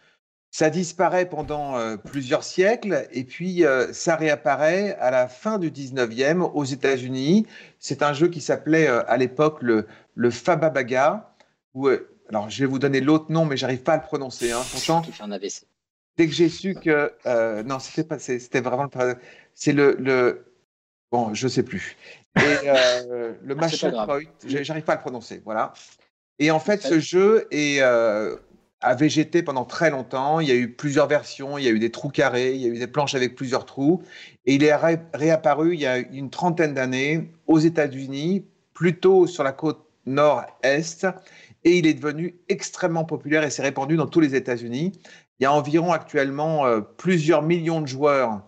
Ça disparaît pendant plusieurs siècles et puis ça réapparaît à la fin du 19e aux États-Unis. C'est un jeu qui s'appelait à l'époque le, le Fababaga. Où, alors, je vais vous donner l'autre nom, mais j'arrive pas à le prononcer. Hein, pourtant, Qui fait un AVC. dès que j'ai su que non, c'était pas, c'est- c'était vraiment le, c'est le, le, bon, je sais plus. Et euh, le Ah, pas Machel grave. Point, j'arrive pas à le prononcer, voilà. Et en fait, ce jeu est euh, a végété pendant très longtemps. Il y a eu plusieurs versions, il y a eu des trous carrés, il y a eu des planches avec plusieurs trous, et il est ré- réapparu il y a une trentaine d'années aux États-Unis, plutôt sur la côte nord-est, et il est devenu extrêmement populaire et s'est répandu dans tous les États-Unis. Il y a environ actuellement euh, plusieurs millions de joueurs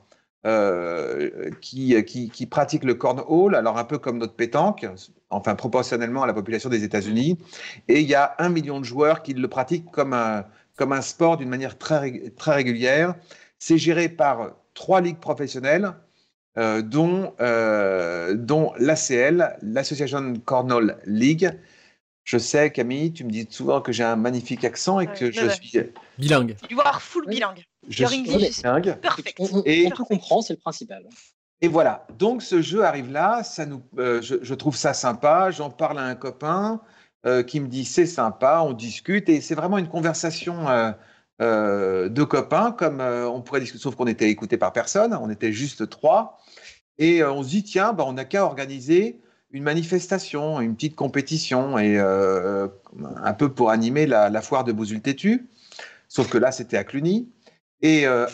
euh, qui, qui, qui pratiquent le cornhole, alors un peu comme notre pétanque, enfin proportionnellement à la population des États-Unis. Et il y a un million de joueurs qui le pratiquent comme un, comme un sport d'une manière très, très régulière. C'est géré par trois ligues professionnelles, euh, dont, euh, dont l'ACL, l'Association Cornhole League. Je sais, Camille, tu me dis souvent que j'ai un magnifique accent et que Ouais, je ouais. suis, Bilingue. You are full bilingue. Je suis perfect. On- Et- tout comprend, c'est le principal. Et voilà, donc ce jeu arrive là, ça nous, euh, je, je trouve ça sympa, j'en parle à un copain euh, qui me dit c'est sympa, on discute. Et c'est vraiment une conversation euh, de copains comme on pourrait discuter, sauf qu'on était écouté par personne, on était juste trois. Et on se dit tiens, bah, on n'a qu'à organiser une manifestation, une petite compétition et un peu pour animer la, la foire de Bousul-Tétu, sauf que là c'était à Cluny. Et euh,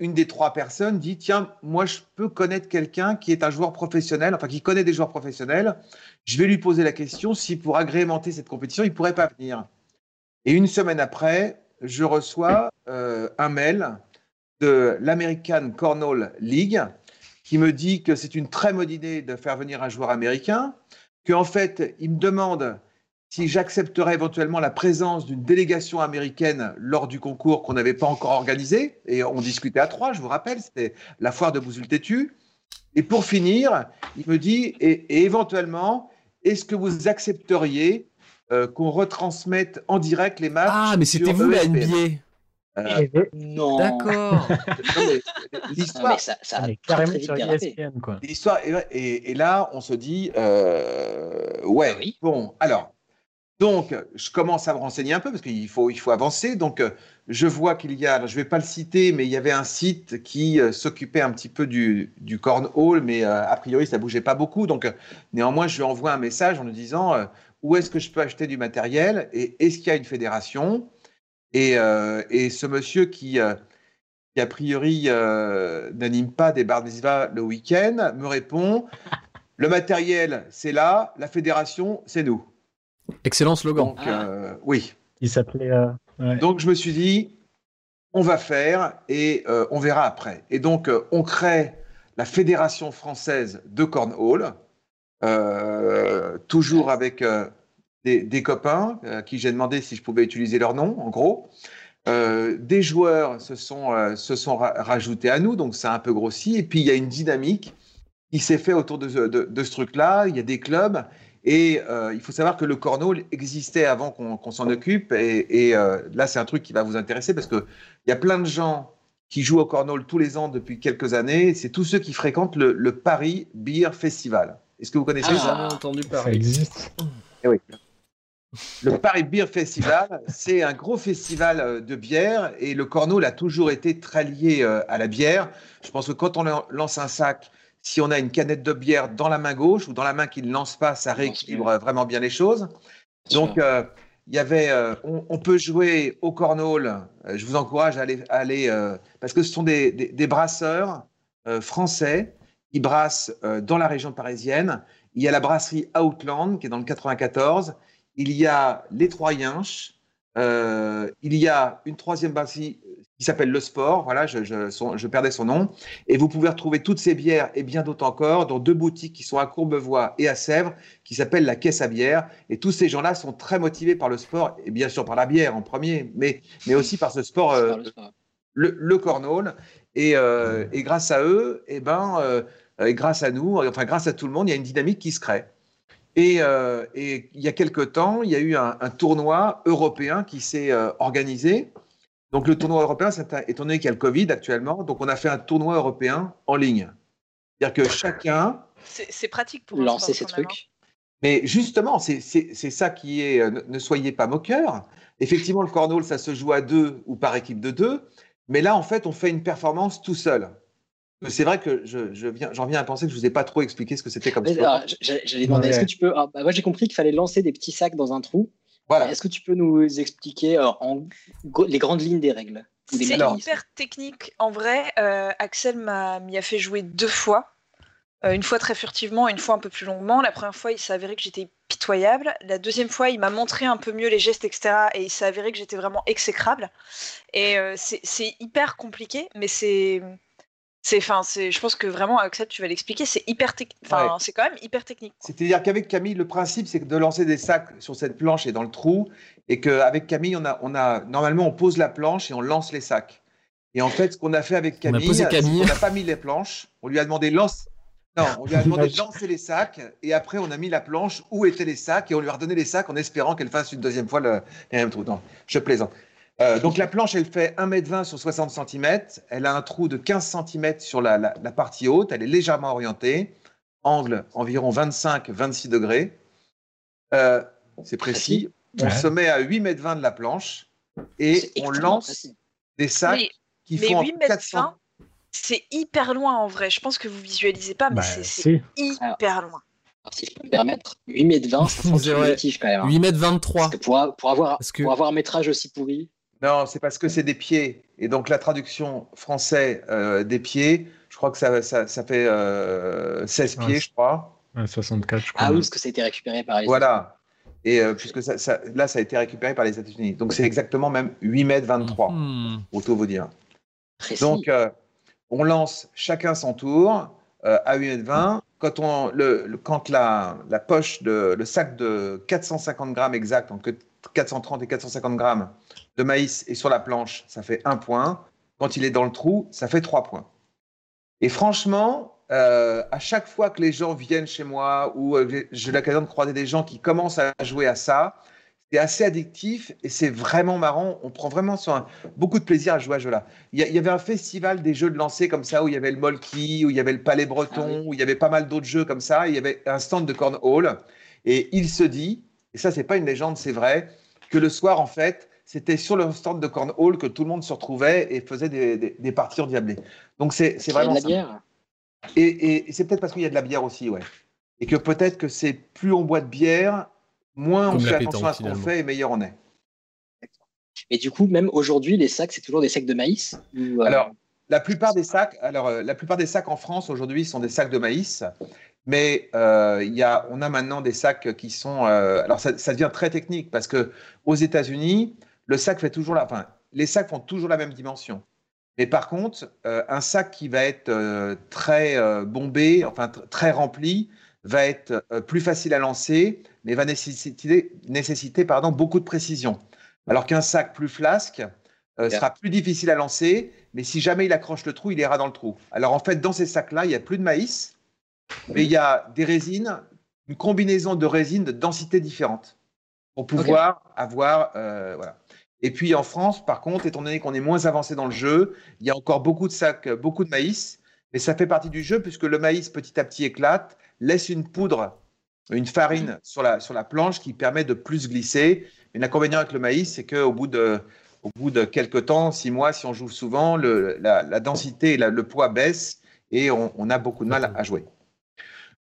une des trois personnes dit Tiens, moi, je peux connaître quelqu'un qui est un joueur professionnel, enfin qui connaît des joueurs professionnels. Je vais lui poser la question si pour agrémenter cette compétition, il pourrait pas venir. Et une semaine après, je reçois euh, un mail de l'American Cornhole League qui me dit que c'est une très bonne idée de faire venir un joueur américain, qu'en fait, il me demande si j'accepterais éventuellement la présence d'une délégation américaine lors du concours qu'on n'avait pas encore organisé. Et on discutait à trois, je vous rappelle, c'était la foire de Bousul-Tétu. Et pour finir, il me dit, et, et éventuellement, est-ce que vous accepteriez euh, qu'on retransmette en direct les matchs Ah, mais c'était vous la ESPN? NBA. Euh, Non. D'accord. non, Ah, L'histoire, mais ça, ça a carrément très vite sur dérapé. ESPN, quoi. L'histoire et, et- et là, on se dit, euh, ouais, Ah oui. bon, alors, donc, je commence à me renseigner un peu parce qu'il faut, il faut avancer. Donc, euh, je vois qu'il y a, je vais pas le citer, mais il y avait un site qui euh, s'occupait un petit peu du, cornhole, mais euh, a priori, ça bougeait pas beaucoup. Donc, néanmoins, je lui envoie un message en lui disant où est-ce que je peux acheter du matériel et est-ce qu'il y a une fédération? Et, ce monsieur qui, a priori n'anime pas des bar le week-end, me répond le matériel, c'est là, la fédération, c'est nous. Excellent slogan. Donc, euh, oui. Il s'appelait. euh, ouais. Donc, je me suis dit, on va faire et euh, on verra après. Et donc, euh, on crée la Fédération française de cornhole, euh, toujours avec euh, des, des copains euh, à qui j'ai demandé si je pouvais utiliser leur nom, en gros. Euh, des joueurs se sont, euh, se sont ra- rajoutés à nous, donc ça a un peu grossi. Et puis, il y a une dynamique qui s'est fait autour de- de ce truc-là. Il y a des clubs. Et euh, il faut savoir que le cornhole existait avant qu'on s'en occupe. Et, et, euh, là, c'est un truc qui va vous intéresser parce qu'il y a plein de gens qui jouent au cornhole tous les ans depuis quelques années. C'est tous ceux qui fréquentent le, le Paris Beer Festival. Est-ce que vous connaissez J'ai ça? jamais entendu Ça parler. existe. Eh oui. Le Paris Beer Festival, c'est un gros festival euh, de bière et le cornhole a toujours été très lié à la bière. Je pense que quand on lan- lance un sac, si on a une canette de bière dans la main gauche ou dans la main qui ne lance pas, ça rééquilibre euh, vraiment bien les choses. Donc, euh, il y avait, euh, on, on peut jouer au cornhole. Je vous encourage à aller, à aller euh, parce que ce sont des, des- des brasseurs français qui brassent dans la région parisienne. Il y a la brasserie Outland qui est dans le 94. Il y a les Trois Yinches. Euh, il y a une troisième brasserie qui s'appelle Le Sport. Voilà, je, je- son- je perdais son nom. Et vous pouvez retrouver toutes ces bières et bien d'autres encore dans deux boutiques qui sont à Courbevoie et à Sèvres, qui s'appellent la Caisse à bière. Et tous ces gens-là sont très motivés par le sport et bien sûr par la bière en premier, mais, mais aussi par ce sport, euh, le, le cornhole. Et, euh, et grâce à eux, et ben, euh, et grâce à nous, enfin grâce à tout le monde, il y a une dynamique qui se crée. Et, et il y a quelque temps, il y a eu un, un tournoi européen qui s'est organisé. Donc le tournoi européen, c'est un- étant donné qu'il y a le Covid actuellement, donc on a fait un tournoi européen en ligne. C'est-à-dire que chacun, C'est pratique pour Lancer ces trucs. mais justement, c'est ça qui est. euh, Ne, ne soyez pas moqueurs. Effectivement, le cornhole, ça se joue à deux ou par équipe de deux. Mais là, en fait, on fait une performance tout seul. C'est vrai que je, je viens, j'en viens à penser que je vous ai pas trop expliqué ce que c'était comme J'allais j'allais demander, est-ce que tu peux. ah, bah, moi, j'ai compris qu'il fallait lancer des petits sacs dans un trou. Voilà. Est-ce que tu peux nous expliquer euh, en les grandes lignes des règles ou des C'est hyper technique. En vrai, euh, Axel m'a m'y a fait jouer deux fois. Euh, une fois très furtivement, une fois un peu plus longuement. La première fois, il s'est avéré que j'étais pitoyable. La deuxième fois, il m'a montré un peu mieux les gestes, etc. Et il s'est avéré que j'étais vraiment exécrable. Et euh, c'est hyper compliqué, mais c'est. C'est, enfin, c'est, je pense que vraiment, Axel, tu vas l'expliquer, c'est hyper technique. Enfin, Ouais. c'est quand même hyper technique. C'est-à-dire qu'avec Camille, le principe, c'est de lancer des sacs sur cette planche et dans le trou, et qu'avec Camille, on a, on a, normalement, on pose la planche et on lance les sacs. Et en fait, ce qu'on a fait avec On a Camille, c'est Camille. qu'on n'a pas mis les planches. On lui a demandé lance. Non, on lui a demandé de lancer les sacs, et après, on a mis la planche où étaient les sacs, et on lui a redonné les sacs en espérant qu'elle fasse une deuxième fois le, les mêmes trous. Non, je plaisante. Euh, donc la planche, elle fait 1m20 sur 60 cm. Elle a un trou de 15 cm sur la, la- la partie haute. Elle est légèrement orientée. Angle environ 25-26 degrés. Euh, c'est précis. On Ouais. se met à 8m20 de la planche et on lance précis. des sacs Mais- qui mais font entre 8 mètres 400 20, c'est hyper loin en vrai. Je pense que vous visualisez pas, mais Bah, c'est, si. hyper loin. Alors, si je peux me permettre, 8 mètres 20, ça sent C'est quand même. hein. 8 mètres 23. Parce que pour, pour avoir, que- pour avoir un métrage aussi pourri, Non, c'est parce que c'est des pieds. Et donc, la traduction français euh, des pieds, je crois que ça, ça, ça fait euh, 16 Ouais, pieds, je crois. Ouais, 64, je crois. ah oui, parce que ça a été récupéré par les. Voilà. Et euh, puisque ça, ça- là, ça a été récupéré par les États-Unis. Donc, c'est exactement même 8 mètres 23, Hmm. pour tout vous dire. Précis. Donc, euh, on lance chacun son tour euh, à 8 mètres 20. Quand, on, le, quand la, la poche, de, le sac de 450 grammes exact, donc 430 et 450 grammes de maïs est sur la planche, ça fait un point. Quand il est dans le trou, ça fait trois points. Et franchement, euh, à chaque fois que les gens viennent chez moi ou euh, j'ai l'occasion de croiser des gens qui commencent à jouer à ça, c'est assez addictif et c'est vraiment marrant. On prend vraiment un- beaucoup de plaisir à jouer à ce jeu-là. Il y, il avait un festival des jeux de lancer comme ça où il y avait le Molki, où il y avait le Palais Breton, où il y avait pas mal d'autres jeux comme ça. Il y avait un stand de cornhole et il se dit, et ça c'est pas une légende, c'est vrai, que le soir en fait, c'était sur le stand de cornhole que tout le monde se retrouvait et faisait des, des- des parties endiablées. Donc c'est c'est Il y a de vraiment la ça. bière. Et, et- et c'est peut-être parce qu'il y a de la bière aussi, ouais. Et que peut-être que c'est plus on boit de bière, moins on Comme fait la attention pétanque, à ce qu'on fait et meilleur on est. Et du coup, même aujourd'hui, les sacs, c'est toujours des sacs de maïs ou, euh, Alors, la plupart des sacs, alors euh, la plupart des sacs en France aujourd'hui sont des sacs de maïs, mais euh, il y a, on a maintenant des sacs qui sont, euh, alors ça, ça devient très technique parce que aux États-Unis, le sac fait toujours la, enfin, les sacs font toujours la même dimension. Mais par contre, euh, un sac qui va être euh, très euh, bombé, enfin tr- très rempli, va être euh, plus facile à lancer, mais va nécessiter, nécessiter pardon, beaucoup de précision. Alors qu'un sac plus flasque euh, sera plus difficile à lancer, mais si jamais il accroche le trou, il ira dans le trou. Alors en fait, dans ces sacs-là, il n'y a plus de maïs, mais il y a des résines, une combinaison de résines de densités différentes pour pouvoir avoir. euh, voilà. Et puis en France, par contre, étant donné qu'on est moins avancé dans le jeu, il y a encore beaucoup de sacs, beaucoup de maïs, mais ça fait partie du jeu puisque le maïs petit à petit éclate, laisse une poudre, une farine sur la, sur la planche qui permet de plus glisser. Mais l'inconvénient avec le maïs, c'est qu'au bout de, au bout de quelques temps, six mois, si on joue souvent, le- la, la densité et la- le poids baissent et on, on a beaucoup de mal à jouer.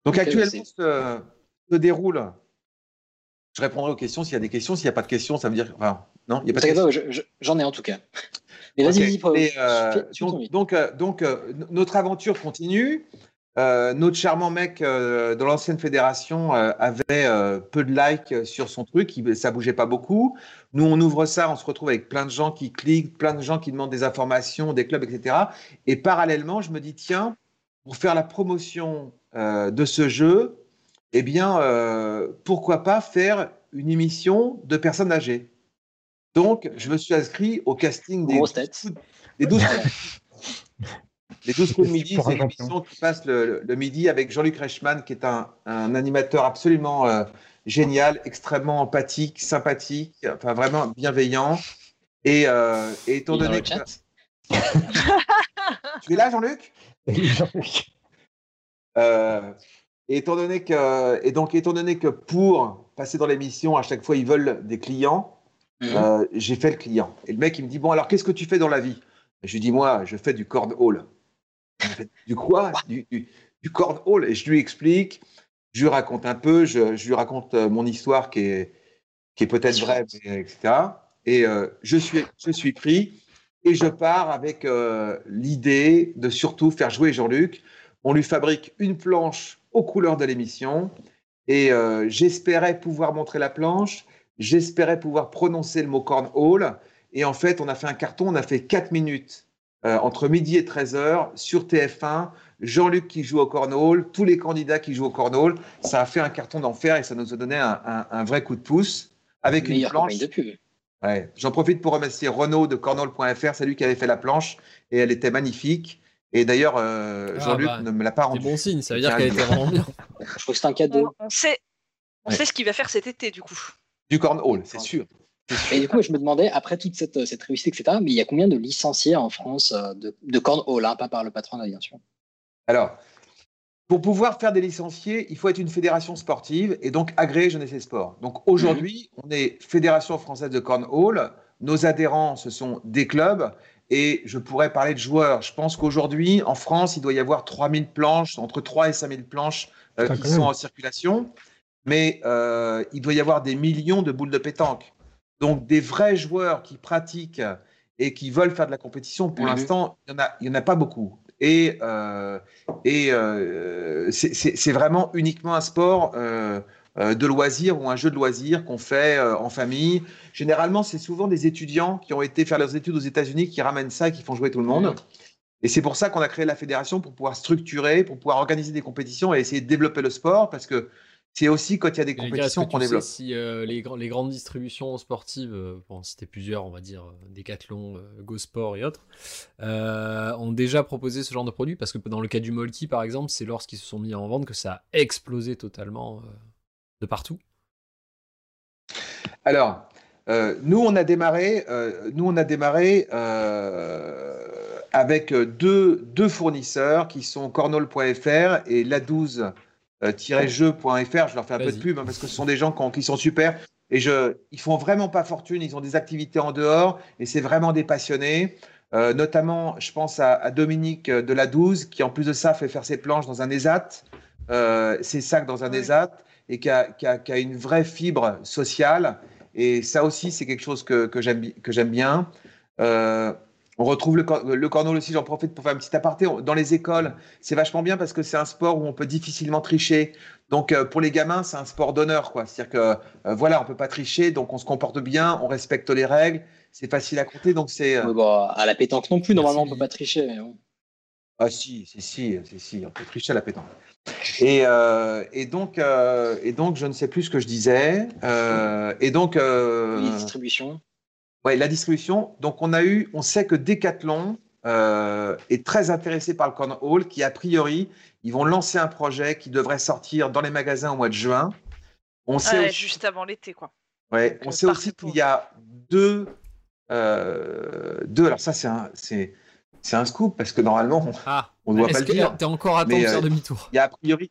Donc actuellement, se, se déroule. Je répondrai aux questions s'il y a des questions. S'il n'y a pas de questions, ça veut dire. Enfin, non, il n'y a pas de questions. je- J'en ai en tout cas. Mais vas-y, Et, euh, donc, donc, donc, euh, notre aventure continue. Euh, notre charmant mec euh, de l'ancienne fédération euh, avait euh, peu de likes sur son truc, il, ça bougeait pas beaucoup. Nous, on ouvre ça, on se retrouve avec plein de gens qui cliquent, plein de gens qui demandent des informations, des clubs, etc. Et parallèlement, je me dis, tiens, pour faire la promotion de ce jeu, eh bien, pourquoi pas faire une émission de personnes âgées? Donc, je me suis inscrit au casting des Grosse 12 tête. coups- des 12 coups les 12 coups de midi, c'est l'émission qui passe le, le midi avec Jean-Luc Reichmann, qui est un, un animateur absolument euh, génial, extrêmement empathique, sympathique, enfin vraiment bienveillant. Et, euh, et étant Il donné que... Tu es là, Jean-Luc? Jean-Luc. Euh, et étant donné que, et donc étant donné que pour passer dans l'émission, à chaque fois ils veulent des clients, Mhm. euh, j'ai fait le client. Et le mec il me dit bon alors qu'est-ce que tu fais dans la vie? Je lui dis, moi, je fais du. Il fait, Du quoi du, du, du cornhole. Et je lui explique, je lui raconte un peu, je, je lui raconte euh, mon histoire qui est, qui est peut-être vraie, mais, etc. Et euh, je, suis, je suis pris et je pars avec euh, l'idée de surtout faire jouer Jean-Luc. On lui fabrique une planche aux couleurs de l'émission et euh, j'espérais pouvoir montrer la planche, j'espérais pouvoir prononcer le mot cornhole. Et en fait, on a fait un carton, on a fait 4 minutes euh, entre midi et 13h sur TF1. Jean-Luc qui joue au cornhole, tous les candidats qui jouent au cornhole. Ça a fait un carton d'enfer et ça nous a donné un, un- un vrai coup de pouce avec une planche. de pub. Ouais. J'en profite pour remercier Renaud de cornhole.fr, c'est lui qui avait fait la planche et elle était magnifique. Et d'ailleurs, euh, Ah Jean-Luc bah, ne me l'a pas rendu. C'est bon signe, ça veut dire qu'elle le était vraiment bien. Je crois que c'est un cadeau. On sait, on Ouais. sait ce qu'il va faire cet été, du coup. Du cornhole, c'est sûr. Et du coup, je me demandais, après toute cette, cette réussite, etc., mais il y a combien de licenciés en France euh, de, de cornhole, hein, pas par le patronat, bien sûr? Alors, pour pouvoir faire des licenciés, il faut être une fédération sportive et donc agréée Jeunesse et Sport. Donc aujourd'hui, on est Fédération française de cornhole. Nos adhérents, ce sont des clubs. Et je pourrais parler de joueurs. Je pense qu'aujourd'hui, en France, il doit y avoir 3000 planches, entre 3 et 5000 planches euh, Ah, qui sont en circulation. Mais euh, il doit y avoir des millions de boules de pétanque. Donc des vrais joueurs qui pratiquent et qui veulent faire de la compétition, pour l'instant, il n'y en, a- en pas beaucoup. Et, euh, et euh, c'est- vraiment uniquement un sport euh, de loisir ou un jeu de loisir qu'on fait en famille. Généralement, c'est souvent des étudiants qui ont été faire leurs études aux États-Unis qui ramènent ça et qui font jouer tout le monde. Et c'est pour ça qu'on a créé la fédération pour pouvoir structurer, pour pouvoir organiser des compétitions et essayer de développer le sport parce que c'est aussi quand il y a des compétitions qu'on développe. si euh, les, les grandes distributions sportives, euh, bon, c'était plusieurs, on va dire, euh, Decathlon, euh, Go Sport et autres, ont déjà proposé ce genre de produit? Parce que dans le cas du Molki, par exemple, c'est lorsqu'ils se sont mis en vente que ça a explosé totalement de partout. Alors, nous, on a démarré, nous, on a démarré avec deux, deux fournisseurs qui sont cornol.fr et la12-jeu.fr. Je leur fais un peu de pub hein, parce que ce sont des gens qui, ont- qui sont super. Et je, ils font vraiment pas fortune, ils ont des activités en dehors et c'est vraiment des passionnés. Euh, notamment, je pense à, à Dominique de la 12 qui, en plus de ça, fait faire ses planches dans un ESAT, euh, ses sacs dans un ESAT et qui a, qui a- qui a une vraie fibre sociale. Et ça aussi, c'est quelque chose que, j'aime bi- que j'aime bien. Euh, on retrouve le, cor- le aussi, j'en profite pour faire un petit aparté. Dans les écoles, c'est vachement bien parce que c'est un sport où on peut difficilement tricher. Donc euh, pour les gamins, c'est un sport d'honneur. C'est-à-dire que euh, voilà, on peut pas tricher, donc on se comporte bien, on respecte les règles, c'est facile à compter. Donc c'est. euh, à la pétanque non plus, normalement, on peut pas tricher. mais bon. Ah si, si, si, si, si, on peut tricher à la pétanque. Et, euh, et, donc, euh, et donc, je ne sais plus ce que je disais. Euh, et donc, Les distributions. Ouais, la distribution. Donc, on a eu, on sait que Decathlon euh, est très intéressé par le cornhole, qui a priori, ils vont lancer un projet qui devrait sortir dans les magasins au mois de juin. On sait Ouais, aussi- juste avant l'été, quoi. Ouais, on sait aussi qu'il y a deux, euh, deux. Alors ça, c'est un, c'est, c'est un scoop parce que normalement, on, Ah, on ne doit pas le que dire. t'es encore à temps de faire demi-tour? Il y a a priori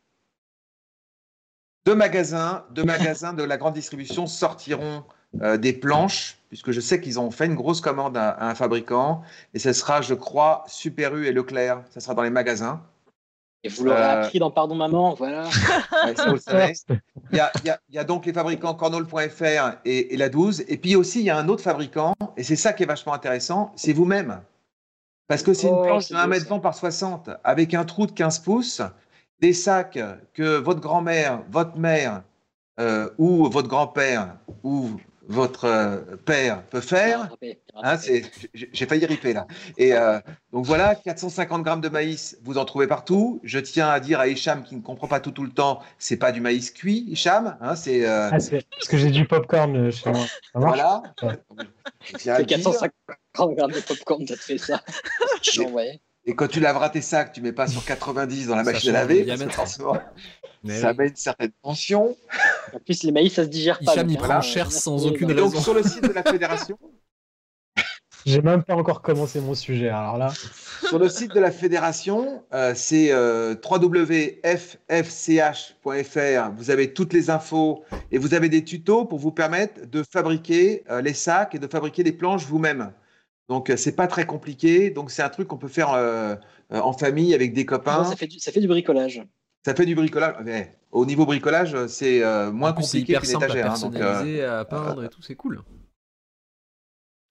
deux magasins, deux magasins de la grande distribution sortiront euh, des planches, puisque je sais qu'ils ont fait une grosse commande à, à un fabricant, et ce sera, je crois, Super U et Leclerc. Ça sera dans les magasins. Et vous l'aurez Euh, appris dans Pardon Maman, voilà. Ouais, ça, vous le savez. Il y, a, il y a- il y a donc les fabricants cornhole.fr et, et la 12. Et puis aussi, il y a un autre fabricant, et c'est ça qui est vachement intéressant, c'est vous-même. Parce que c'est une Oh, planche de 1 beau, mètre ça. 20 par 60, avec un trou de 15 pouces, des sacs que votre grand-mère, votre mère, euh, ou votre grand-père, ou votre euh, père peut faire. Hein, c'est- j'ai failli riper là. Et euh, donc voilà, 450 grammes de maïs, vous en trouvez partout. Je tiens à dire à Hicham qui ne comprend pas tout tout le temps, c'est pas du maïs cuit, Hicham. Hein, c'est euh, Ah, c'est parce que j'ai du popcorn euh, chez moi. Voilà. Ouais. Je tiens à C'est le dire. 450 grammes de popcorn, t'as fait ça. Et quand tu laveras tes sacs, tu mets pas sur 90 dans la Ça machine à laver, parce que diamètre. forcément, Mais ça oui. met une certaine tension. En plus, les maïs, ça se digère pas. Hicham, donc, il prend cher sans Oui, aucune Et donc raison. sur le site de la fédération, J'ai même pas encore commencé mon sujet. Alors là, Sur le site de la fédération, euh, c'est euh, www.ffch.fr. Vous avez toutes les infos et vous avez des tutos pour vous permettre de fabriquer euh, les sacs et de fabriquer les planches vous-même. Donc, euh, c'est pas très compliqué. Donc, c'est un truc qu'on peut faire euh, euh, en famille avec des copains. ça, fait du, ça fait du bricolage. Ça fait du bricolage. Mais au niveau bricolage, c'est euh, moins plus, compliqué hyper qu'une simple à étagère. hein, donc, euh, personnaliser, à peindre et tout, c'est cool.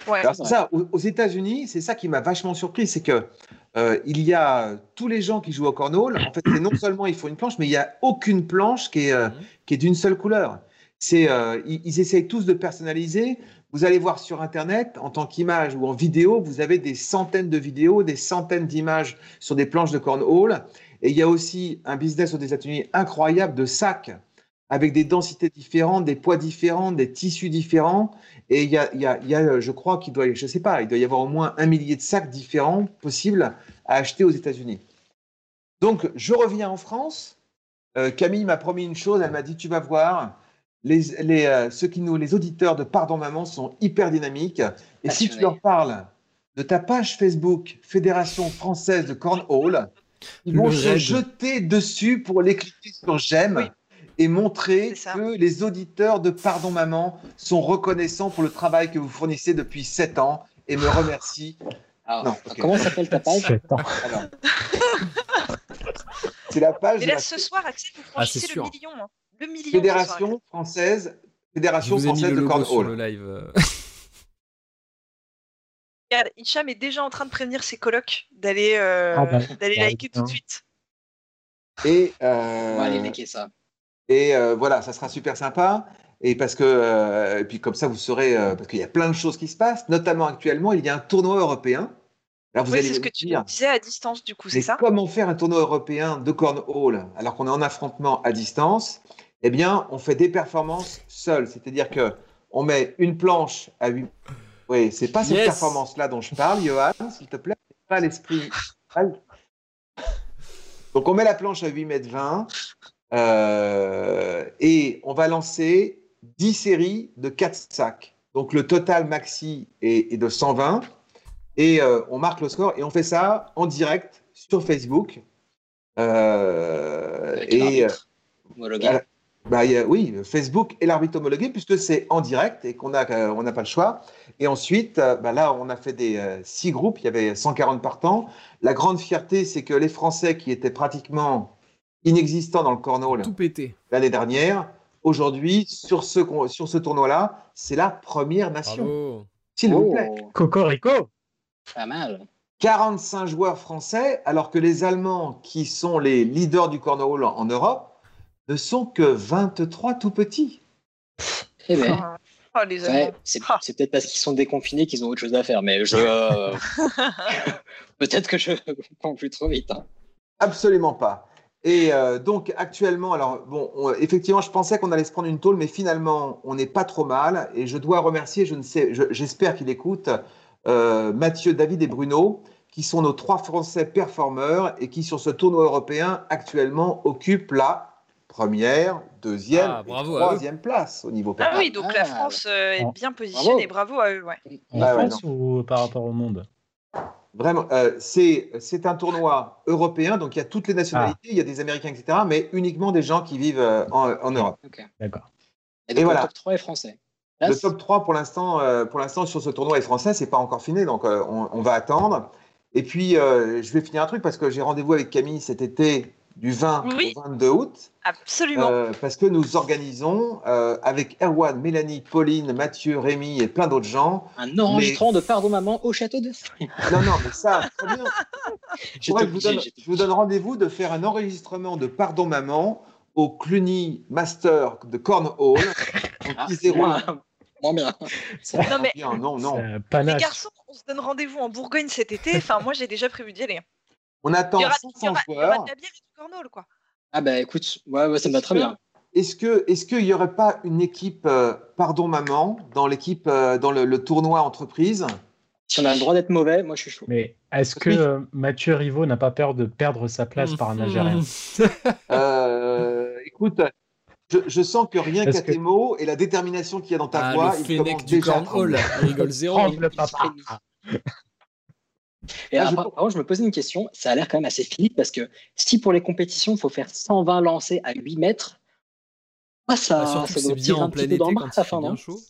Ouais. Alors, ça, aux, aux États-Unis, c'est ça qui m'a vachement surpris, c'est que euh, il y a tous les gens qui jouent au cornhole. En fait, non seulement ils font une planche, mais il n'y a aucune planche qui est, euh, qui est d'une seule couleur. C'est, euh, ils, ils essayent tous de personnaliser. Vous allez voir sur Internet, en tant qu'image ou en vidéo, vous avez des centaines de vidéos, des centaines d'images sur des planches de cornhole. Et il y a aussi un business aux États-Unis incroyable de sacs avec des densités différentes, des poids différents, des tissus différents. Et il y a, il y a- il y a, je crois qu'il doit, je sais pas, il doit y avoir au moins un millier de sacs différents possibles à acheter aux États-Unis. Donc, je reviens en France. Euh, Camille m'a promis une chose. Elle m'a dit, tu vas voir, les, les, euh, ceux qui nous, les auditeurs de Pardon Maman sont hyper dynamiques. Et si tu leur parles de ta page Facebook Fédération française de cornhole, ils Le vont se raid. jeter dessus pour les cliquer sur j'aime et montrer que les auditeurs de Pardon Maman sont reconnaissants pour le travail que vous fournissez depuis 7 ans et me remercient. Alors, Non, ok. Comment s'appelle ta page C'est la page Mais là, la ce soir, Axel, vous Ah, franchissez le sûr. million. hein. Le million. Fédération française, Fédération française de sur le cornhole. live. euh. Regarde, Hicham est déjà en train de prévenir ses colocs d'aller euh, Ah bah, d'aller bah, liker tout de putain. suite. Et, euh, On va aller liker ça. et euh, voilà, ça sera super sympa. Et parce que, euh, et puis comme ça, vous saurez, euh, parce qu'il y a plein de choses qui se passent, notamment actuellement, il y a un tournoi européen. Alors vous Oui, allez c'est ce que tu disais à distance, du coup, c'est mais ça? comment faire un tournoi européen de cornhole alors qu'on est en affrontement à distance? Eh bien, on fait des performances seules, c'est-à-dire que on met une planche à 8. Oui, c'est pas cette Yes. performance-là dont je parle, Johan, s'il te plaît, c'est pas l'esprit. Donc on met la planche à 8 mètres 20 euh, et on va lancer 10 séries de 4 sacs. Donc le total maxi est, est de 120 et euh, on marque le score et on fait ça en direct sur Facebook. Euh, et bah, il y a- oui, Facebook et l'arbitre homologué puisque c'est en direct et qu'on a euh, on n'a pas le choix. Et ensuite, euh, bah, là, on a fait des euh, six groupes. Il y avait 140 partants. La grande fierté, c'est que les Français qui étaient pratiquement inexistants dans le cornhole Tout pété. l'année dernière, aujourd'hui, sur ce, sur ce tournoi-là, c'est la première nation. S'il vous plaît. Oh, Cocorico pas mal. 45 joueurs français, alors que les Allemands, qui sont les leaders du cornhole en Europe, ne sont que 23 tout petits. Eh ben, Oh, ouais, c'est Ah. c'est peut-être parce qu'ils sont déconfinés qu'ils ont autre chose à faire, mais je. euh, peut-être que je comprends plus trop vite. hein. Absolument pas. Et euh, donc actuellement, alors bon, on- effectivement, je pensais qu'on allait se prendre une tôle, mais finalement, on n'est pas trop mal. Et je dois remercier, je ne sais, je- j'espère qu'il écoute, euh, Mathieu, David et Bruno, qui sont nos trois Français performeurs et qui sur ce tournoi européen actuellement occupent la première, deuxième, Ah, et bravo troisième place au niveau Ah oui, donc la Ah. France euh, est Bravo. bien positionnée. Bravo à eux, ouais. En Ah ouais, France ou par rapport au monde? Vraiment, euh, c'est c'est un tournoi européen, donc il y a toutes les nationalités, Ah. il y a des Américains, etc., mais uniquement des gens qui vivent euh, en, en Europe. Ok. D'accord. Et donc, Et voilà. le top 3 est français. Là, Le top 3 pour l'instant, euh, pour l'instant sur ce tournoi est français, c'est pas encore fini, donc euh, on, on va attendre. Et puis euh, je vais finir un truc parce que j'ai rendez-vous avec Camille cet été du 20 Oui. au 22 août, Absolument. euh, parce que nous organisons euh, avec Erwan, Mélanie, Pauline, Mathieu, Rémi et plein d'autres gens. un enregistrement de Pardon Maman au château de. Non, non, mais ça, très bien. Je, vous donne, j'étais je vous donne rendez-vous de faire un enregistrement de Pardon Maman au Cluny Master de Cornhole en Ah, 10-0. moins, moins bien. Non, mais Bien, non, non. Les garçons, on se donne rendez-vous en Bourgogne cet été. Enfin, moi, j'ai déjà prévu d'y aller. On attend Il y aura, 500 il y aura- il y aura joueurs. de la bière et du cornhole, quoi. Ah bah écoute, ouais, ouais, ça me va très bien. Est-ce que est-ce qu'il n'y aurait pas une équipe euh, Pardon Maman dans l'équipe euh, dans le, le tournoi entreprise? Si on a le droit d'être mauvais, moi je suis chaud. Mais est-ce que Oui. euh, Mathieu Rivaux n'a pas peur de perdre sa place par un Algérien? Euh, Écoute, je, je sens que rien qu'à que- tes mots et la détermination qu'il y a dans ta Ah, voix, le il commence du déjà à rigole zéro. Et Ah, après, je- me posais une question, ça a l'air quand même assez fini parce que si pour les compétitions, il faut faire 120 lancers à 8 mètres, ah, ça, surtout ça doit bien en plein petit peu été dans quand fin, bien chaud.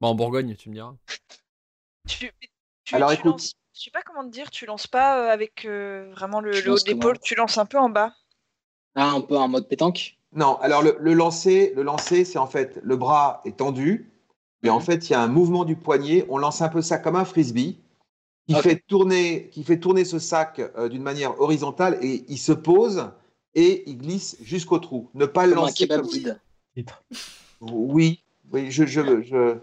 Bah, en Bourgogne, tu me diras. Tu- Tu, Alors, tu écoute. lances- je sais pas comment te dire, tu lances pas euh, avec euh, vraiment le, le haut l'épaule, tu lances un peu en bas? Ah, un peu en mode pétanque? Non, alors le, le lancer, le lancer, c'est en fait le bras est tendu, et en fait il y a un mouvement du poignet. On lance un peu ça comme un frisbee qui fait tourner, qui fait tourner ce sac euh, d'une manière horizontale et il se pose et il glisse jusqu'au trou. Ne pas le un lancer comme. Oui, oui, je, je, je,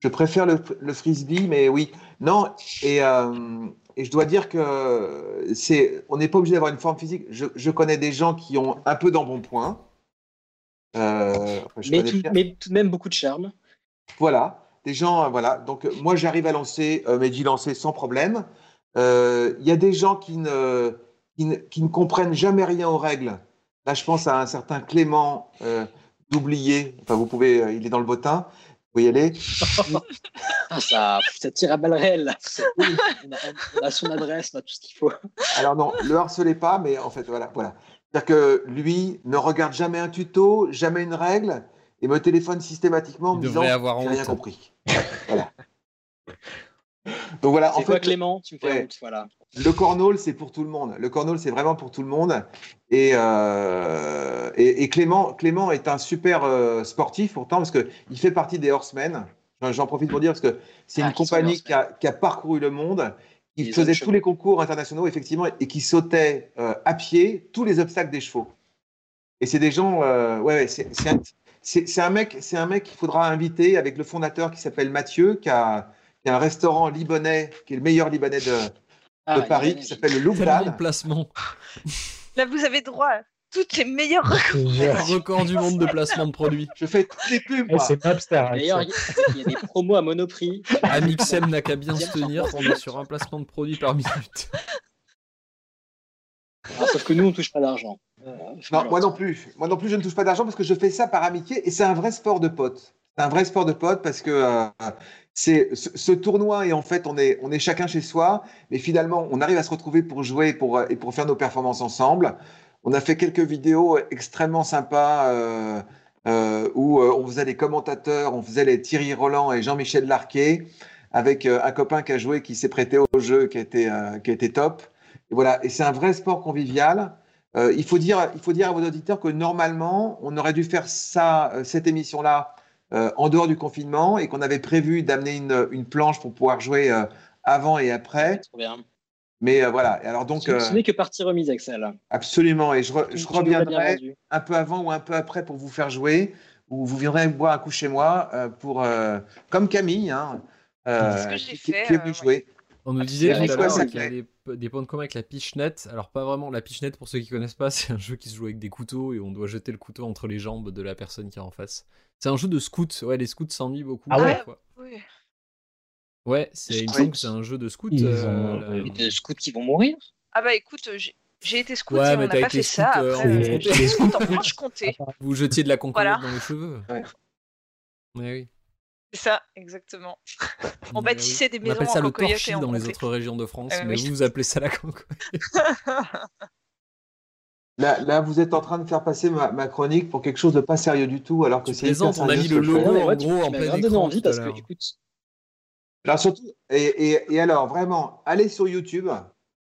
je préfère le, le frisbee, mais oui. Non, et, euh, et je dois dire que c'est, on n'est pas obligé d'avoir une forme physique. Je, je connais des gens qui ont un peu d'embonpoint. Euh, Mais tout, mais tout de même beaucoup de charme. Voilà, des gens, euh, voilà. Donc, euh, moi, j'arrive à lancer euh, mes 10 lancers sans problème. Il y a des gens qui ne, qui, ne, qui ne comprennent jamais rien aux règles. Là, je pense à un certain Clément d'oublier. Enfin, vous pouvez, euh, il est dans le bottin. Vous pouvez y aller. Ah, ça, ça tire à balles réelles. là. On, a, on a son adresse, on a tout ce qu'il faut. Alors non, le harcelez pas, mais en fait, voilà, voilà. C'est-à-dire que lui ne regarde jamais un tuto, jamais une règle, et me téléphone systématiquement en me disant avoir j'ai rien compris. Voilà. Donc voilà, en C'est quoi, Clément? Tu me fais ouais. honte, voilà. le cornhole, c'est pour tout le monde. Le cornhole, c'est vraiment pour tout le monde. Et, euh, et, et Clément, Clément est un super euh, sportif pourtant parce que il fait partie des Horsemen. J'en- profite pour dire parce que c'est Ah, une compagnie qui a, qui a parcouru le monde, qui Les faisait tous les concours internationaux effectivement et qui sautait euh, à pied tous les obstacles des chevaux. Et c'est des gens, euh, ouais, ouais, c'est c'est un, c'est- un mec, c'est un mec qu'il faudra inviter avec le fondateur qui s'appelle Mathieu, qui a, qui a un restaurant libanais, qui est le meilleur libanais de, Ah, Paris, qui s'appelle le de placements. Là, vous avez droit à toutes les meilleures recommandations. Record du monde de placement de produits. Je fais toutes les pubs, Eh, c'est Napster. D'ailleurs, il y, a- des promos à Monoprix. Amixem n'a qu'à bien se tenir, on est sur un placement de produit par minute. Ah, sauf que nous, on touche pas d'argent. Euh, Non, moi non plus. Moi non plus, je ne touche pas d'argent parce que je fais ça par amitié et c'est un vrai sport de potes. C'est un vrai sport de potes parce que euh, c'est ce, ce tournoi et en fait on est on est chacun chez soi, mais finalement on arrive à se retrouver pour jouer pour et pour faire nos performances ensemble. On a fait quelques vidéos extrêmement sympas euh, euh, où euh, on faisait les commentateurs, on faisait les Thierry Roland et Jean-Michel Larquet avec euh, un copain qui a joué, qui s'est prêté au jeu, qui a été euh, qui a été top. Et voilà, et c'est un vrai sport convivial. Euh, il, faut dire, il faut dire à vos auditeurs que normalement, on aurait dû faire ça, euh, cette émission-là, euh, en dehors du confinement et qu'on avait prévu d'amener une, une planche pour pouvoir jouer euh, avant et après. Trop bien. Mais euh, voilà, et alors donc, Ce, euh, n'est que partie remise, Axel. absolument, et je, re- je reviendrai un peu avant ou un peu après pour vous faire jouer, ou vous viendrez boire un coup chez moi, euh, pour, euh, comme Camille, hein, euh, C'est ce que j'ai qui, fait, qui est euh, venue ouais. On nous disait C'est tout à quoi, l'heure ça qu'il y a des, des points de commun avec la pitchnet. Alors, pas vraiment. La pitchnet, pour ceux qui connaissent pas, c'est un jeu qui se joue avec des couteaux et on doit jeter le couteau entre les jambes de la personne qui est en face. C'est un jeu de scout. Ouais, les scouts s'ennuient beaucoup. Ah ouais? Oui. Ouais, c'est, il me Scouts. semble que c'est un jeu de scout. Ils euh, ont- de scouts qui vont mourir? Ah bah écoute, euh, j'ai j'ai été scout Ouais, et mais on n'a t'as pas été fait ça. scout, euh, Après, en euh, en Franche-Comté. Vous jetiez de la Voilà. dans les cheveux. Ouais. Ouais, oui. C'est ça, exactement. On bâtissait oui. des On maisons appelle ça en le torchis dans les autres régions de France, Euh, mais oui. vous, vous appelez ça la concomiate. Là, là, vous êtes en train de faire passer ma, ma chronique pour quelque chose de pas sérieux du tout, alors que c'est hyper plaisantes, on a sérieux mis le logo en ouais, gros en plein écran envie parce que, écoute, Alors surtout, et, et, et alors vraiment, allez sur YouTube,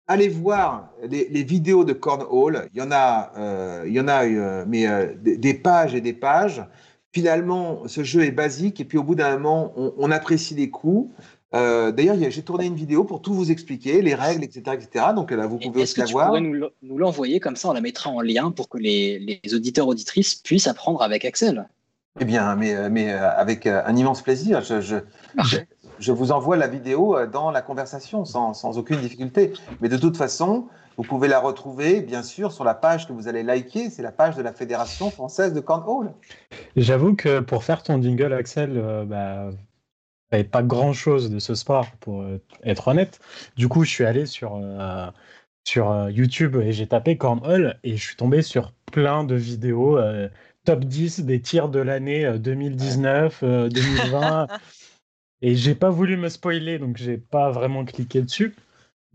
allez voir les, les vidéos de Cornhole. Il y en a, euh, il y en a, euh, mais euh, des, des pages et des pages. Finalement, ce jeu est basique et puis au bout d'un moment, on, on apprécie les coups. Euh, D'ailleurs, j'ai tourné une vidéo pour tout vous expliquer, les règles, etc., etc. Donc là, vous pouvez est-ce aussi que la tu voir. pourrais nous le- nous l'envoyer comme ça, on la mettra en lien pour que les, les auditeurs auditrices puissent apprendre avec Axel? Eh bien, mais, euh, mais euh, avec euh, un immense plaisir. Je, je, je, je vous envoie la vidéo euh, dans la conversation sans, sans aucune difficulté. Mais de toute façon, vous pouvez la retrouver, bien sûr, sur la page que vous allez liker. C'est la page de la Fédération française de Cornhole. J'avoue que pour faire ton jingle, Axel, euh, bah, pas grand chose de ce sport, pour euh, être honnête. Du coup, je suis allé sur, euh, sur euh, YouTube et j'ai tapé Cornhole et je suis tombé sur plein de vidéos euh, top 10 des tirs de l'année euh, 2019, euh, 2020. et j'ai pas voulu me spoiler, donc j'ai pas vraiment cliqué dessus.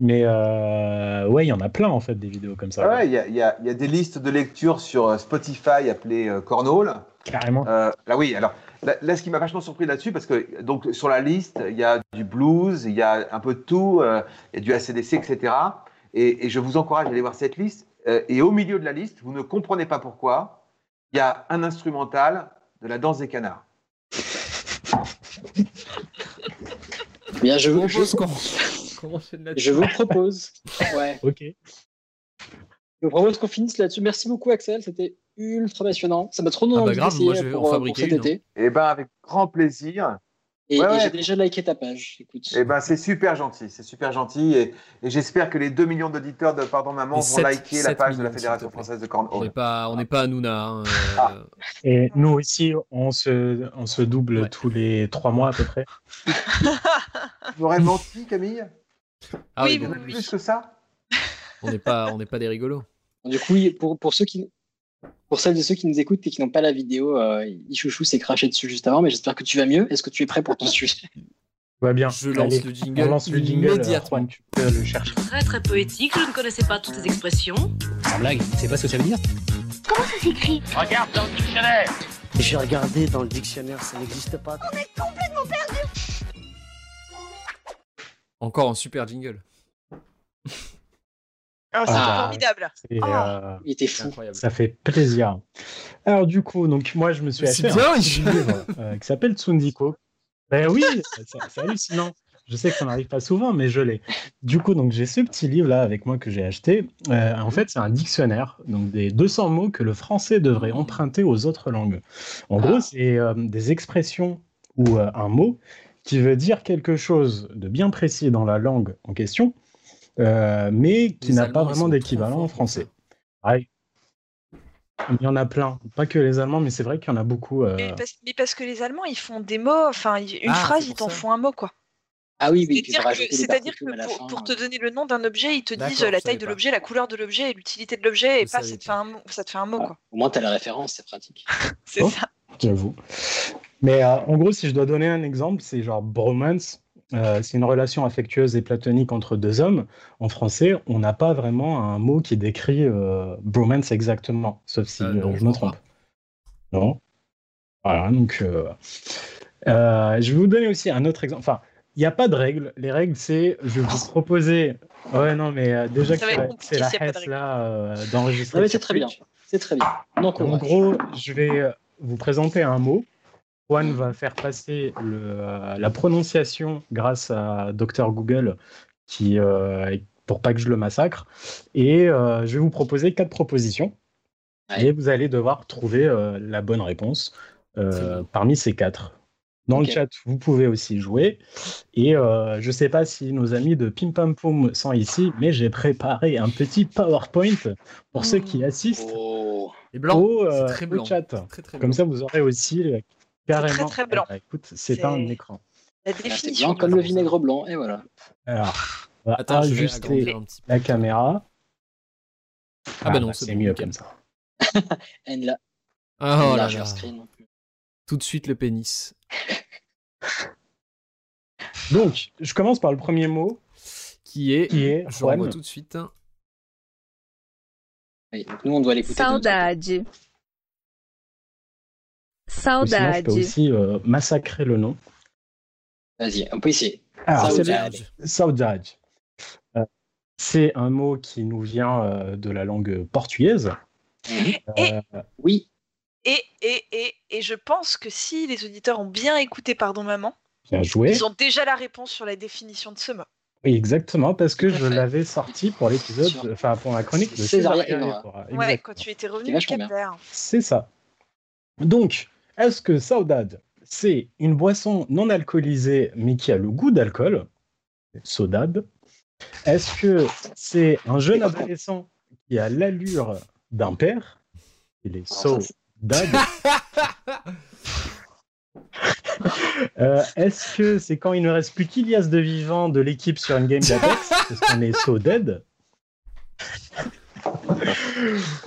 Mais euh, ouais, il y en a plein en fait des vidéos comme ça. Ah ouais, Il y, a, il y y a des listes de lecture sur euh, Spotify appelées euh, Cornhole. Carrément. Euh, là, oui, alors, Là, là, ce qui m'a vachement surpris là-dessus, parce que donc sur la liste, il y a du blues, il y a un peu de tout, euh, il y a du ACDC, etc. Et, et je vous encourage à aller voir cette liste. Euh, et au milieu de la liste, vous ne comprenez pas pourquoi, il y a un instrumental de la danse des canards. Bien, je, vous- je- qu'on- qu'on enchaîne là-dessus. je vous propose. Ouais. Ok. Je vous propose qu'on finisse là-dessus. Merci beaucoup, Axel. C'était ultra passionnant. Ça m'a trop donné Ah bah grave, moi, je vais en pour, euh, fabriquer pour cet une, été. Eh ben, avec grand plaisir. Et, Ouais, et ouais. j'ai déjà liké ta page. Écoute. Eh ben, c'est super gentil, c'est super gentil. Et, et j'espère que les 2 millions d'auditeurs de Pardon Maman Et vont sept- liker la page de la Fédération française de On cornhole. n'est pas, on n'est pas à Nouna. hein, euh, Ah. Et nous aussi, on se, on se double tous les trois mois à peu près. J'aurais menti, Camille Ah oui, Oui, bon, oui, oui. Plus que ça on n'est pas, on n'est pas des rigolos. Du coup, pour, pour ceux qui. Pour celles et ceux qui nous écoutent et qui n'ont pas la vidéo, euh, Ichouchou s'est craché dessus juste avant, mais j'espère que tu vas mieux. Est-ce que tu es prêt pour ton sujet? Va bien. Je lance Allez, le jingle On lance le jingle. euh, immédiatement. Tu peux le chercher. Très très poétique, je ne connaissais pas toutes ces expressions. En blague, tu sais pas ce que ça veut dire? Comment ça s'écrit? Regarde dans le dictionnaire J'ai regardé dans le dictionnaire, ça n'existe pas. Encore un super jingle. Ah, c'est Ah. formidable. C'est, Oh. euh, Il était fou. incroyable. Ça fait plaisir. Alors du coup, donc moi je me suis acheté bien, un petit livre euh, qui s'appelle Tsundiko. Ben oui, c'est hallucinant. Je sais que ça n'arrive pas souvent, mais je l'ai. Du coup, donc j'ai ce petit livre là avec moi que j'ai acheté. Euh, en fait, c'est un dictionnaire, donc des 200 mots que le français devrait emprunter aux autres langues. En gros, c'est euh, des expressions ou euh, un mot qui veut dire quelque chose de bien précis dans la langue en question, euh, mais qui n'a pas vraiment d'équivalent en français. Il y en a plein, pas que les Allemands, mais c'est vrai qu'il y en a beaucoup. euh, Mais, parce, mais parce que les Allemands, ils font des mots, enfin, une Ah, phrase, ils t'en font un mot, quoi. Ah oui, C'est-à-dire que, pour, pour te euh. donner le nom d'un objet, ils te disent euh, la taille de l'objet, la couleur de l'objet et l'utilité de l'objet, et pas ça te, fait un mot, ça te fait un mot, quoi. Au moins, t'as la référence, c'est pratique. C'est Oh. ça. J'avoue. Mais euh, en gros, si je dois donner un exemple, c'est genre bromance. Euh, c'est une relation affectueuse et platonique entre deux hommes. En français, on n'a pas vraiment un mot qui décrit euh, bromance exactement, sauf si Ah, euh, non, je je me trompe. Non. Voilà, donc euh, euh, je vais vous donner aussi un autre exemple. Enfin, il n'y a pas de règles. Les règles, c'est je vais vous proposer. Ouais, non, mais euh, déjà que c'est- la hesse là euh, d'enregistrer. C'est très bien. C'est très bien. Non, En gros, je vais vous présenter un mot. Juan va faire passer le, euh, la prononciation grâce à Dr Google, qui, euh, pour pas que je le massacre. Et euh, je vais vous proposer quatre propositions. Ouais. Et vous allez devoir trouver euh, la bonne réponse euh, parmi ces quatre. Dans le chat, vous pouvez aussi jouer. Et euh, je ne sais pas si nos amis de Pim Pam Poum sont ici, mais j'ai préparé un petit PowerPoint pour ceux qui assistent Oh. Et blanc, au, euh, très au chat. Très, très Comme blanc. ça, vous aurez aussi carrément. très blanc. Ah, écoute, c'est C'est- un écran. La Ah, C'est définition. blanc comme le vinaigre blanc, et voilà. Alors, on va Attends, je vais ajuster un petit peu. la caméra. Ah bah non, c'est c'est bon, mieux comme ça. Et la, Ah, oh là là. screen. Tout de suite le pénis. Donc, je commence par le premier mot. Qui est, Qui est je tout de suite. Oui, donc nous, on doit l'écouter. ça. Saudade. Ou Sinon, je Saudade. peux aussi euh, massacrer le nom. Vas-y, on peut essayer. Alors, c'est Saudade. Saudade. Euh, c'est un mot qui nous vient euh, de la langue portugaise. Mhm. Et- Euh, Oui, Et, et, et, et je pense que si les auditeurs ont bien écouté Pardon Maman, bien joué. ils ont déjà la réponse sur la définition de ce mot. Oui, exactement, parce que je l'avais sorti pour l'épisode, enfin pour la chronique de. Evora. Ouais, quand tu étais C'est revenu du Cap. C'est ça. Donc, est-ce que Saudade, c'est une boisson non alcoolisée mais qui a le goût d'alcool Saudade? Est-ce que c'est un jeune adolescent qui a l'allure d'un père? Il est Saudade. Euh, Est-ce que c'est quand il ne reste plus qu'Ilias de vivant de l'équipe sur une game d'Apex Parce qu'on est so dead.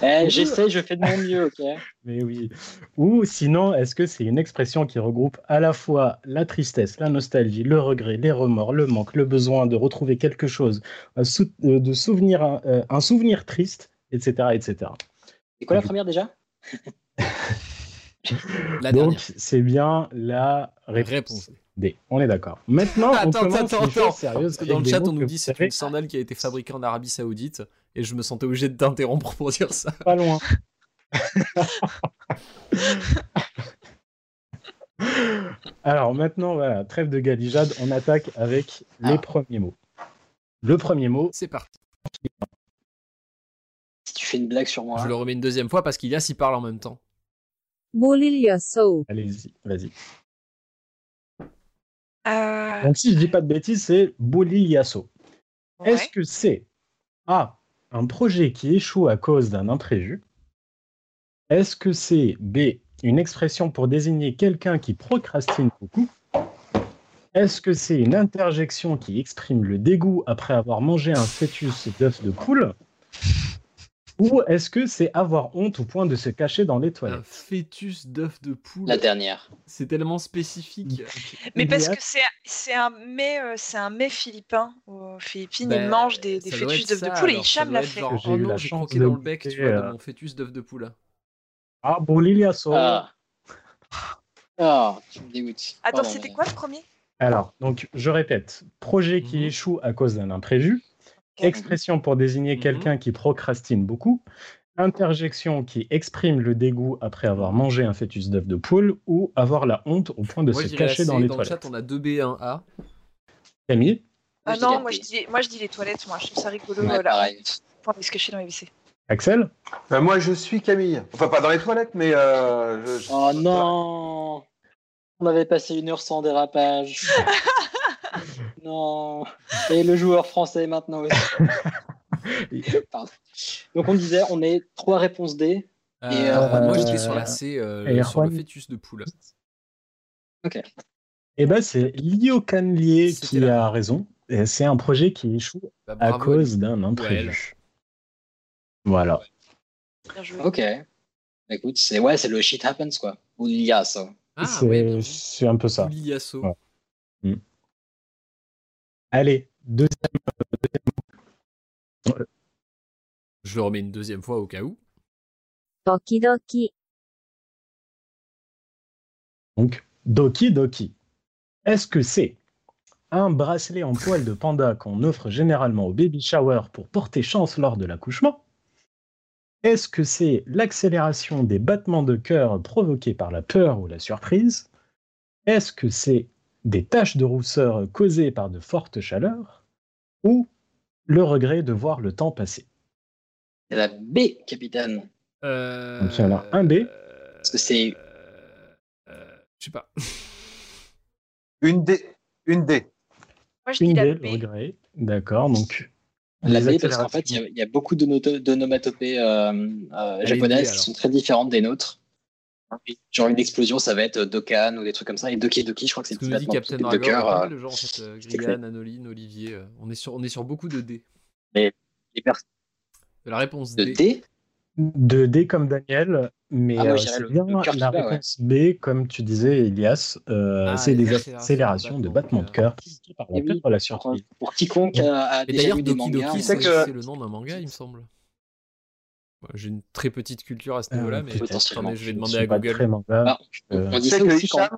Eh, j'essaie, je fais de mon mieux, ok Mais oui. Ou sinon, est-ce que c'est une expression qui regroupe à la fois la tristesse, la nostalgie, le regret, les remords, le manque, le besoin de retrouver quelque chose, un sou- euh, de souvenir, un, euh, un souvenir triste, etc., etc. C'est quoi la première déjà? La Donc, c'est bien la réponse. Réponse. D. On est d'accord. Maintenant, on attends, commence attends, attends. sérieuses Parce que avec dans le chat, on nous dit c'est une sandale qui a été fabriquée en Arabie Saoudite. Et je me sentais obligé de t'interrompre pour dire ça. Pas loin. Alors maintenant, voilà, trêve de galijade, on attaque avec les premiers mots. Le premier mot, C'est parti. Si tu fais une blague sur moi. Je le remets une deuxième fois parce qu'Ilias y parle en même temps. allez-y, vas-y. Euh, Donc si je dis pas de bêtises, c'est Boliliasso. Est-ce que c'est A, un projet qui échoue à cause d'un imprévu? Est-ce que c'est B, une expression pour désigner quelqu'un qui procrastine beaucoup? Est-ce que c'est une interjection qui exprime le dégoût après avoir mangé un fœtus d'œuf de poule? Ou est-ce que c'est avoir honte au point de se cacher dans les Un toilettes fœtus d'œuf de poule. La dernière. C'est tellement spécifique. Mais parce que c'est un euh, c'est un mets philippin aux Philippines Ben, ils mangent des, des fœtus d'œufs de poule et Hicham doit l'a genre, J'ai oh eu non, la j'ai chance de dans le bec, tu vois, euh, de mon fœtus d'œuf de poule. Ah, Boliliasso Ah. Ah, tu me dégoûtes. Attends, c'était mais- quoi le premier? Alors, donc, je répète, projet qui Mhm. échoue à cause d'un imprévu, expression pour désigner Mhm. quelqu'un qui procrastine beaucoup, interjection qui exprime le dégoût après avoir Mhm. mangé un fœtus d'œuf de poule ou avoir la honte au point de Moi, se cacher dans les Dans le toilettes. chat, on a 2B, 1A. Camille? Ah non, moi je, dis, moi je dis les toilettes, moi je trouve ça rigolo. Ouais, honte pour aller se cacher dans les WC. Axel? Euh, moi, je suis Camille. Enfin, pas dans les toilettes, mais. euh, je- je- Oh non On avait passé une heure sans dérapage. non. Et le joueur français maintenant aussi. Pardon. Donc on disait, on est trois réponses D. Euh, Et, euh, moi, j'étais sur la C, euh, et sur le fœtus de poule. Ok. Eh ben, c'est Lio Canlier qui là. a raison. Et C'est un projet qui échoue Bah, à cause d'un Ouais, imprévu. Voilà. Bien joué. Ok. Écoute, c'est ouais, c'est le shit happens quoi. Ou il y a ça. Ah, c'est ouais, un peu ça. Allez, deuxième. Je le remets une deuxième fois au cas où. Donc, Doki Doki. Est-ce que c'est un bracelet en poil de panda qu'on offre généralement au baby shower pour porter chance lors de l'accouchement? Est-ce que c'est l'accélération des battements de cœur provoqués par la peur ou la surprise? Est-ce que c'est des taches de rousseur causées par de fortes chaleurs Ou le regret de voir le temps passer C'est la B, capitaine. Euh... Donc, il y en a un B. Parce que c'est euh, euh, Je sais pas. Une D. Une D. Moi je dis Une la D, B. le regret. D'accord, donc. la B parce qu'en fait, il y a- y, beaucoup de d'onomatopées euh, euh, japonaises qui alors. sont très différentes des nôtres. Genre une explosion, ça va être Dokkan ou des trucs comme ça. Et Doki Doki, je crois que c'est battements Captain de Dragon, cœur. pas euh, de gens en fait. euh, Anoline, Olivier. euh, on, est sur, on est sur beaucoup de D. les pers- La réponse de D. D. De D comme Daniel, mais Ah, euh, c'est le- bien le la ouais. réponse B, comme tu disais, Elias. euh, Ah, c'est les des accélérations de battements de cœur qui par la surprise. pour quiconque a, déjà d'ailleurs, lu des Doki mangas, c'est que- c'est le nom d'un manga, il me semble. Ouais, J'ai une très petite culture à ce Euh, niveau-là, mais je vais Je demander à Google. très manga. Bah, Euh, on Tu sais que Hicham, tu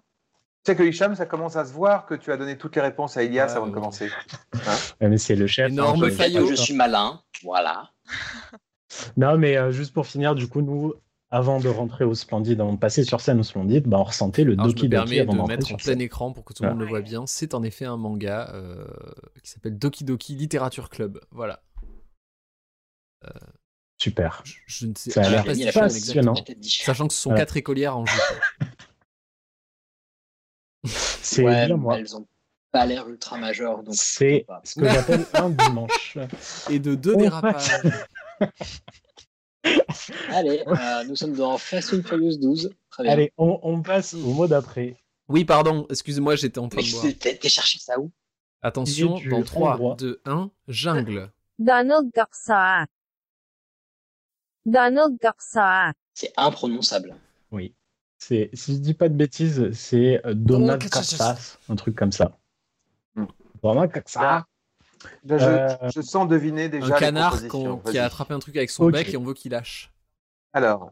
sais que Hicham, ça commence à se voir que tu as donné toutes les réponses à Elias Ouais, avant de commencer. ouais, mais c'est le chef. Énorme hein, je- faillot. je suis malin. Voilà. Non, mais euh, juste pour finir, du coup, nous, avant de rentrer au Splendide, avant de passer sur scène au Splendide, bah, on ressentait le Alors, je Doki me Doki permets avant de mettre en sur plein écran pour que tout le monde le voit bien. C'est en effet un manga euh, qui s'appelle Doki Doki Literature Club. Voilà. Super. Je, je ne sais Ça a l'air passionnant. exactement. Sachant que ce sont Ouais. quatre écolières en jupe. C'est ouais, moi. elles ont pas l'air ultra majeures. Donc C'est pas. ce que j'appelle un dimanche. Et de deux Oh, dérapages. Allez, euh, nous sommes dans Fast and Furious 12. Très bien. Allez, on, on passe au mot d'après. Oui, pardon, excusez-moi, j'étais en train Mais de boire. c'est- t'es cherché ça où? Attention, dans 3, hongrois. 2, 1, jungle. C'est imprononçable. Oui. C'est, si je dis pas de bêtises, c'est euh, Donald Oh, un truc comme ça. Hmm. Donald. Là, je, Euh, je sens deviner déjà Un canard qu'on- qui a attrapé un truc avec son Ok. bec et on veut qu'il lâche. Alors,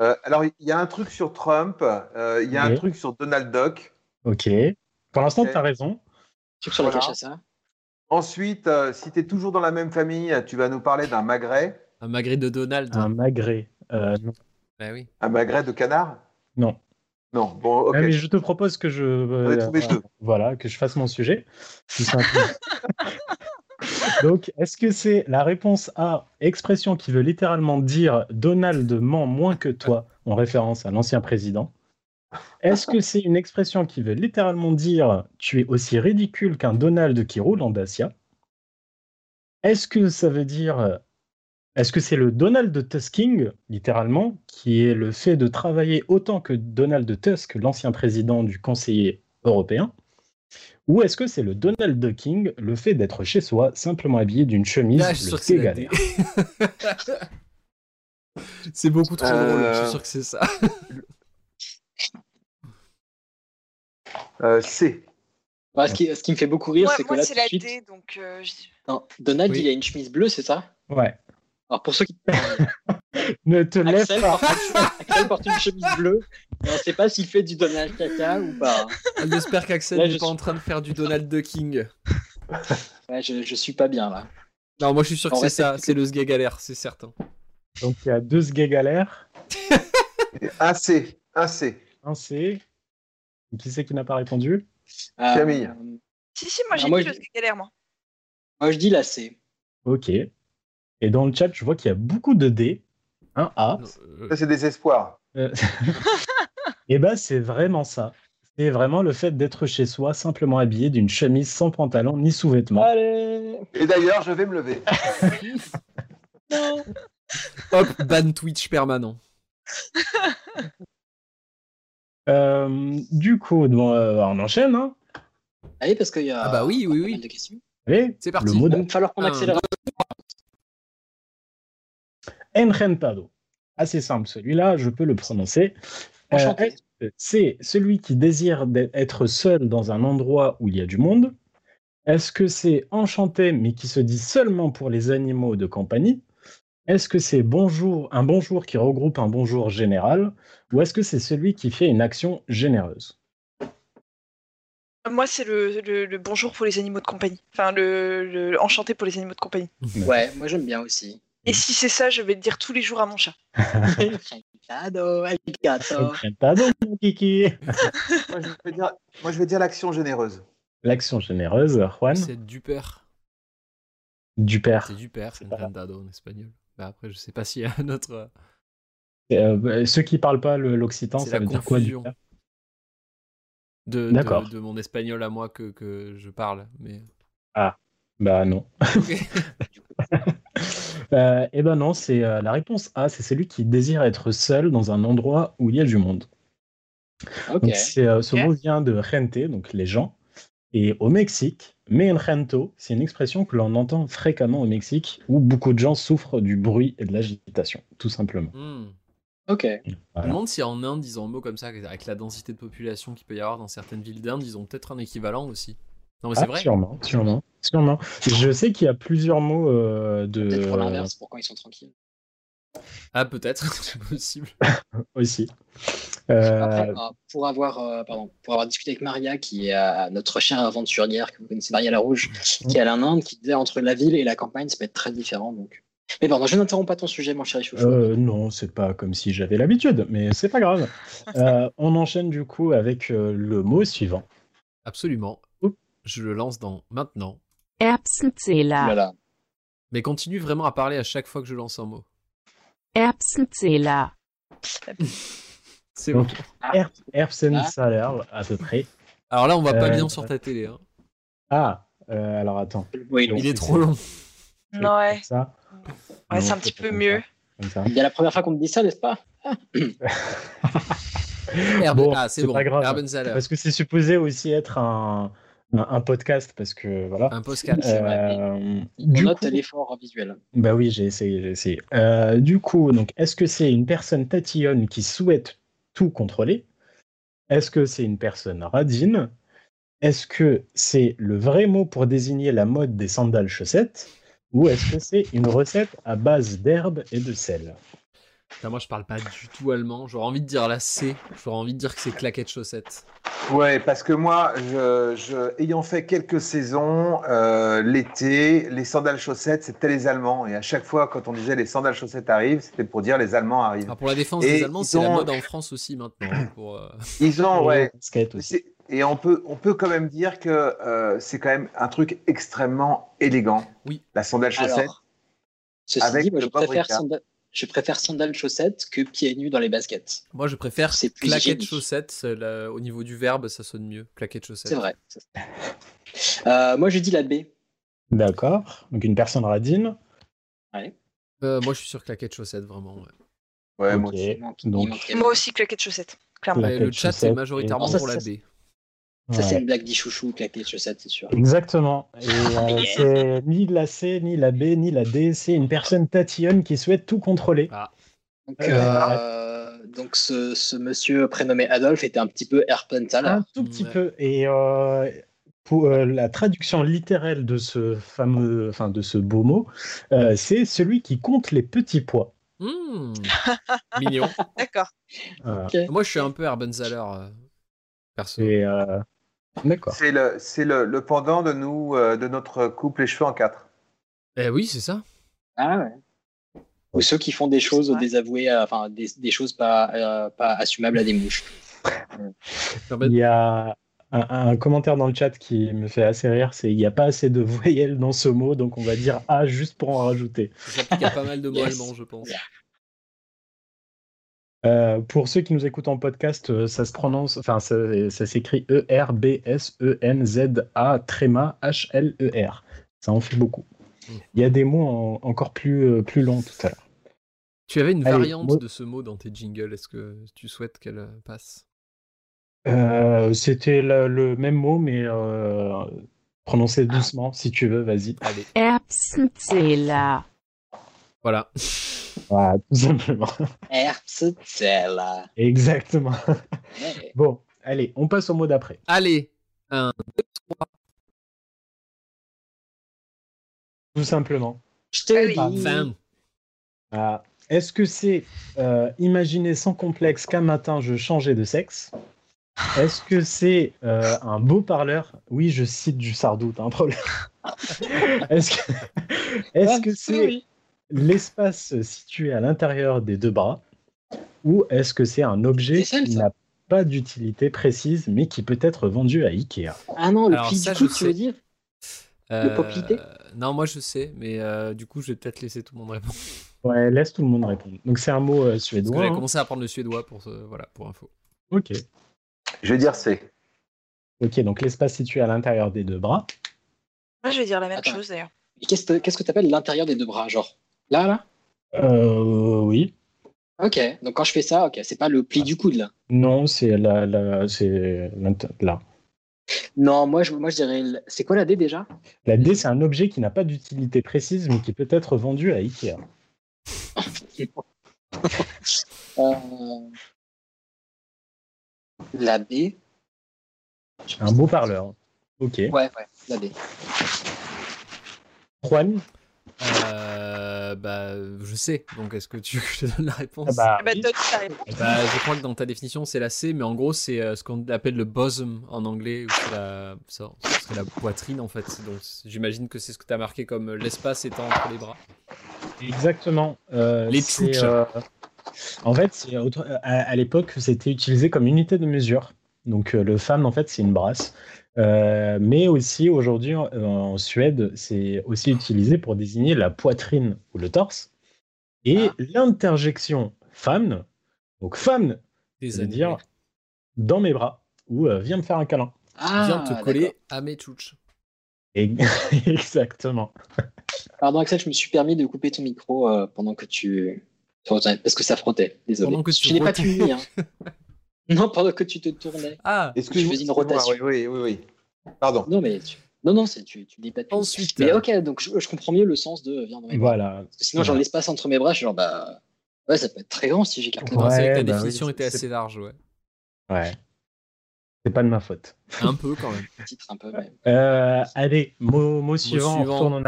Euh, alors, il y a un truc sur Trump, euh, il y a un truc sur Donald Duck. Ok. Pour l'instant, tu as raison. Truc sur Voilà. lequel ça Ensuite, euh, si tu es toujours dans la même famille, tu vas nous parler d'un magret. Un magret de Donald. Un magret. Euh, non. Bah oui. Un magret de canard? Non. Non, bon, ok. Ah, mais je te propose que je trouvé deux. voilà que je fasse mon sujet. Donc, est-ce que c'est la réponse A, expression qui veut littéralement dire Donald ment moins que toi, en référence à l'ancien président? Est-ce que c'est une expression qui veut littéralement dire tu es aussi ridicule qu'un Donald qui roule en Dacia? Est-ce que ça veut dire est-ce que c'est le Donald Tusking, littéralement, qui est le fait de travailler autant que Donald Tusk, l'ancien président du conseiller européen? Ou est-ce que c'est le Donald Ducking, le fait d'être chez soi, simplement habillé d'une chemise, Ah, je suis sûr le que c'est C'est beaucoup trop drôle, je Euh, suis sûr que c'est ça. Euh, C. Ouais, ce, qui, ce qui me fait beaucoup rire, Ouais, c'est que là, c'est tout la suite, D, donc euh, non, Donald, Oui. il a une chemise bleue, c'est ça? Ouais. Alors pour ceux qui Ne te lève Axel pas porte, Axel porte une chemise bleue, on ne sait pas s'il fait du Donald caca ou pas. J'espère qu'Axel n'est je pas suis- en train de faire du Donald Ducking. Ouais, je, je suis pas bien là. Non, moi je suis sûr que c'est ça, c'est- le sgagalère, c'est certain. Donc il y a deux galères, Un C. Un C. un C. Qui c'est qui n'a pas répondu? Euh, Camille. euh, Si, si, moi j'ai Ah, moi, dit le galère, moi. moi je dis la C. Ok. Et dans le chat, je vois qu'il y a beaucoup de D. Un A. Euh, Ça, c'est des espoirs. Euh, Et ben c'est vraiment ça. C'est vraiment le fait d'être chez soi, simplement habillé d'une chemise sans pantalon ni sous-vêtements. Allez Et d'ailleurs, je vais me lever. Non Hop, ban Twitch permanent. Euh, du coup, bon, euh, on enchaîne. Hein Allez, parce qu'il y a Ah bah oui, oui, pas oui. mal de questions. Allez, C'est parti. Il va falloir qu'on Un, accélère. Encantado. Assez simple celui-là, je peux le prononcer. Euh, c'est celui qui désire d'être- être seul dans un endroit où il y a du monde? Est-ce que c'est enchanté mais qui se dit seulement pour les animaux de compagnie? Est-ce que c'est bonjour, un bonjour qui regroupe un bonjour général? Ou est-ce que c'est celui qui fait une action généreuse? Moi, c'est le, le- le bonjour pour les animaux de compagnie. Enfin, le, le enchanté pour les animaux de compagnie. Ouais, moi j'aime bien aussi. Et si c'est ça, je vais le dire tous les jours à mon chat. Cadeau, arigato. Encantado, mon kiki Moi, je vais dire, moi, je vais dire l'action généreuse. L'action généreuse, Juan C'est du père. du père. C'est du père, C'est encantado en espagnol. Bah après, je sais pas s'il y a un autre. Euh, bah, ceux qui parlent pas l'occitan, C'est ça la veut dire quoi du père? De, de, D'accord. de mon espagnol à moi que, que je parle. Mais... Bah non. Ok. Euh, eh ben non, c'est euh, la réponse A, c'est celui qui désire être seul dans un endroit où il y a du monde. Ok. Donc c'est, euh, ce mot vient de gente, donc les gens. Et au Mexique, me encento, c'est une expression que l'on entend fréquemment au Mexique, où beaucoup de gens souffrent du bruit et de l'agitation, tout simplement. Hmm. Ok. Je me Voilà. demande si en Inde, ils ont un mot comme ça, avec la densité de population qu'il peut y avoir dans certaines villes d'Inde, ils ont peut-être un équivalent aussi. Non, mais c'est Ah, vrai. Sûrement, sûrement, sûrement. Je sais qu'il y a plusieurs mots euh, de Peut-être pour l'inverse, pour quand ils sont tranquilles. Ah, peut-être, c'est possible. aussi. Euh, Après, euh, pour avoir, euh, pardon, pour avoir discuté avec Maria, qui est euh, notre chère aventurière que vous connaissez, Maria la Rouge, qui est à l'Inde, qui disait entre la ville et la campagne, ça peut être très différent. Donc. Mais pardon, je n'interromps pas ton sujet, mon chéri chouchou. Euh, non, c'est pas comme si j'avais l'habitude, mais c'est pas grave. Euh, on enchaîne du coup avec euh, le mot suivant. Absolument. Je le lance dans maintenant. Erbsenzähler. Voilà. Mais continue vraiment à parler à chaque fois que je lance un mot. Erbsenzähler. C'est bon. Herb- Erbsenzähler, à peu près. Alors là, on va pas Euh, bien sur ta télé. hein. Ah, euh, alors attends. Oui, donc, Il est trop long. Vais Ouais. ça. Ouais, Non, c'est un petit peu comme mieux. ça, comme ça. il y a la première fois qu'on me dit ça, n'est-ce pas? Bon, ah, c'est bon. pas grave. Parce que c'est supposé aussi être un, un, un podcast, parce que voilà. Un podcast. Euh, du note coup- l'effort visuel. Bah oui, j'ai essayé, j'ai essayé. Euh, du coup, donc, est-ce que c'est une personne tatillonne qui souhaite tout contrôler? Est-ce que c'est une personne radine? Est-ce que c'est le vrai mot pour désigner la mode des sandales chaussettes? Ou est-ce que c'est une recette à base d'herbes et de sel? Putain, moi, je parle pas du tout allemand. J'aurais envie de dire la C. J'aurais envie de dire que c'est claquette chaussette. Ouais, parce que moi, je, je- ayant fait quelques saisons, euh, l'été, les sandales chaussettes, c'était les Allemands. Et à chaque fois, quand on disait les sandales chaussettes arrivent, c'était pour dire les Allemands arrivent. Ah, pour la défense Et des Allemands, c'est la mode en France aussi maintenant. hein, Pour, euh, Ils ont, ouais. basket aussi. Et on peut, on peut quand même dire que euh, c'est quand même un truc extrêmement élégant. Oui. La sandale chaussette. Alors, ceci Avec dit, moi, le je préfère. Je préfère sandales chaussettes que pieds nus dans les baskets. Moi, je préfère C'est plus claquette hygiénique. chaussette. c'est la- Au niveau du verbe, ça sonne mieux. Claquette chaussette. C'est vrai. Euh, moi, je dis la B. D'accord. Donc une personne radine. Ouais. Euh, moi, je suis sur claquette chaussette, vraiment. ouais. Moi aussi. Donc Moi aussi, claquette chaussette. Clairement. Le chat, c'est majoritairement et- pour la Ça, B. Ça, c'est une blague d'Ichouchou, claquer chaussettes, c'est sûr. Exactement. Et euh, c'est ni la C, ni la B, ni la D. C'est une personne tatillonne qui souhaite tout contrôler. Ah. Donc, Euh, euh, donc ce, ce monsieur prénommé Adolphe était un petit peu Airpuntal. Un tout petit Ouais. peu. Et euh, pour euh, la traduction littérale de ce fameux, enfin de ce beau mot, euh, c'est celui qui compte les petits pois. Hmm. Mignon. D'accord. Moi, je suis un peu Erbenthaler, euh, perso. Et, euh, D'accord. C'est le, c'est le, le pendant de nous, euh, de notre couple les cheveux en quatre. Eh oui, c'est ça. Ah ouais. Ou ceux qui font des choses désavouées, à- enfin des, des choses pas, euh, pas assumables à des mouches. Il y a un, un commentaire dans le chat qui me fait assez rire, c'est il n'y a pas assez de voyelles dans ce mot, donc on va dire A juste pour en rajouter. Ça s'applique à pas mal de mots Yes. allemands, je pense. Euh, pour ceux qui nous écoutent en podcast, euh, ça se prononce, enfin ça, ça s'écrit E E-R-B-S-E-N-Z-A tréma H-L-E-R. Ça en fait beaucoup. Il y a des mots en- encore plus, euh, plus longs tout à l'heure. Tu avais une Allez, variante moi- de ce mot dans tes jingles. Est-ce que tu souhaites qu'elle passe? Euh, C'était le, le même mot, mais euh, prononcé doucement, si tu veux, vas-y. Allez. Voilà. Voilà, tout simplement. Erbsenzähler. Exactement. Ouais. Bon, allez, on passe au mot d'après. Allez. Un, deux, trois. Tout simplement. Je te dis. Ah, Est-ce que c'est euh, imaginer sans complexe qu'un matin je changeais de sexe? Est-ce que c'est euh, un beau parleur? Oui, je cite du Sardou, t'as un problème. Est-ce que est-ce que c'est Oui. L'espace situé à l'intérieur des deux bras Ou est-ce que c'est un objet C'est qui n'a pas d'utilité précise mais qui peut être vendu à Ikea? Ah non, le Alors ça, du je coude, tu veux sais. dire? Euh, poplité Non, moi je sais, mais euh, du coup, je vais peut-être laisser tout le monde répondre. Ouais, laisse tout le monde répondre. Donc c'est un mot euh, suédois. j'avais hein. commencé à apprendre le suédois pour, ce- voilà, pour info. Ok. Je vais dire C. Ok, donc l'espace situé à l'intérieur des deux bras. Moi, je vais dire la même Attends. chose d'ailleurs. Qu'est-ce que qu'est-ce que t'appelles l'intérieur des deux bras Genre? Là, là? Euh, oui. Ok, donc quand je fais ça, ok, c'est pas le pli du coude là. Non, c'est la, la, c'est là. Non, moi je, moi, je dirais. C'est quoi la D déjà? La D, c'est un objet qui n'a pas d'utilité précise, mais qui peut être vendu à Ikea. Euh, La B Un beau parleur. Ok. Ouais, ouais, la B. Juan? Euh, bah, je sais. Donc, est-ce que tu veux que je te donne la réponse? Ah bah, Eh ben, donne réponse. Bah, je crois que dans ta définition, c'est la C, mais en gros, c'est euh, ce qu'on appelle le bosom en anglais, ou c'est la, ça, ce serait la poitrine en fait. Donc, j'imagine que c'est ce que tu as marqué comme euh, l'espace étant entre les bras. Exactement. Euh, Les tchouches. euh, En fait, à, à l'époque, c'était utilisé comme unité de mesure. Donc euh, le fan, en fait, c'est une brasse. Euh, mais aussi, aujourd'hui, en, en Suède, c'est aussi utilisé pour désigner la poitrine ou le torse. Et Ah. l'interjection femme, donc femme, Des ça veut années. dire dans mes bras ou euh, viens me faire un câlin. Ah, Viens te coller à mes tchouches. Et- Exactement. Pardon, Axel, je me suis permis de couper ton micro euh, pendant que tu. Parce que ça frottait, désolé. Pendant que tu je n'ai pas mis, hein. Non, pendant que tu te tournais. Ah, Je faisais une rotation. Oui, oui, oui, oui. Pardon. Non, mais tu... non, non, c'est tu, tu dis pas tout. ensuite. Mais ok, donc je, je comprends mieux le sens de viens dans mes bras. Voilà. Parce que sinon, genre l'espace entre mes bras, je suis genre bah ouais, ça peut être très grand si j'écarte les Non, bras. c'est vrai que Ouais, ta bah définition oui, était c'est- assez large, ouais. Ouais. C'est pas de ma faute. Un peu quand même. Titre un peu, mais. Euh, allez, mot, mot suivant, suivant. on retourne en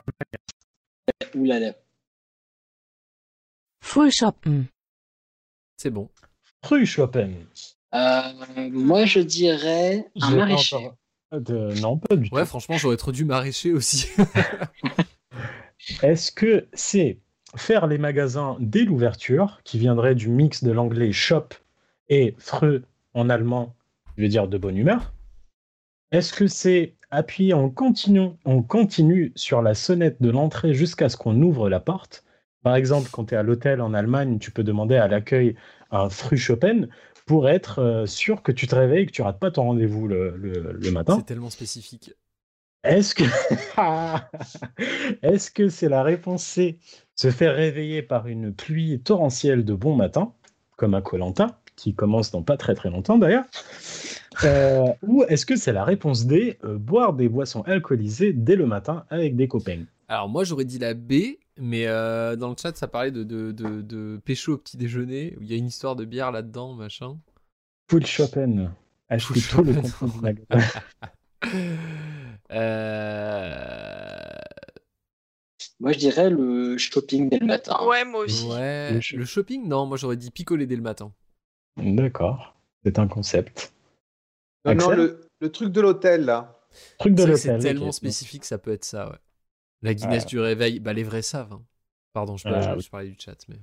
Allemagne. Là. Frühschoppen. C'est bon. Frühschoppen. Euh, moi, je dirais un pas maraîcher. de- Non, pas du Ouais, tout. franchement, j'aurais trop dû maraîcher aussi. Est-ce que c'est faire les magasins dès l'ouverture, qui viendrait du mix de l'anglais shop et freux en allemand, qui veut dire de bonne humeur? Est-ce que c'est appuyer en continu, en continu sur la sonnette de l'entrée jusqu'à ce qu'on ouvre la porte? Par exemple, quand tu es à l'hôtel en Allemagne, tu peux demander à l'accueil un Frühschoppen pour être euh, sûr que tu te réveilles et que tu rates pas ton rendez-vous le, le- le matin. C'est tellement spécifique. Est-ce que est-ce que c'est la réponse C, se faire réveiller par une pluie torrentielle de bon matin, comme à Colanta, qui commence dans pas très très longtemps d'ailleurs, Euh, ou est-ce que c'est la réponse D, euh, boire des boissons alcoolisées dès le matin avec des copains? Alors moi j'aurais dit la B, mais euh, dans le chat ça parlait de, de, de, de pécho au petit déjeuner, où il y a une histoire de bière là-dedans, machin. Full Chopin, achetez tout le contenu. Euh... Moi, je dirais le shopping dès le matin. Ouais, moi aussi. Ouais, le, shopping Non, moi j'aurais dit picoler dès le matin. D'accord, c'est un concept. Non, non, le, le truc de l'hôtel, là. Truc de que C'est l'hôtel. tellement ok. spécifique, ça peut être ça, ouais. La Guinness Ouais. du réveil, bah les vrais savent. hein. Pardon, je, Ah, je- oui. je parlais du chat, mais...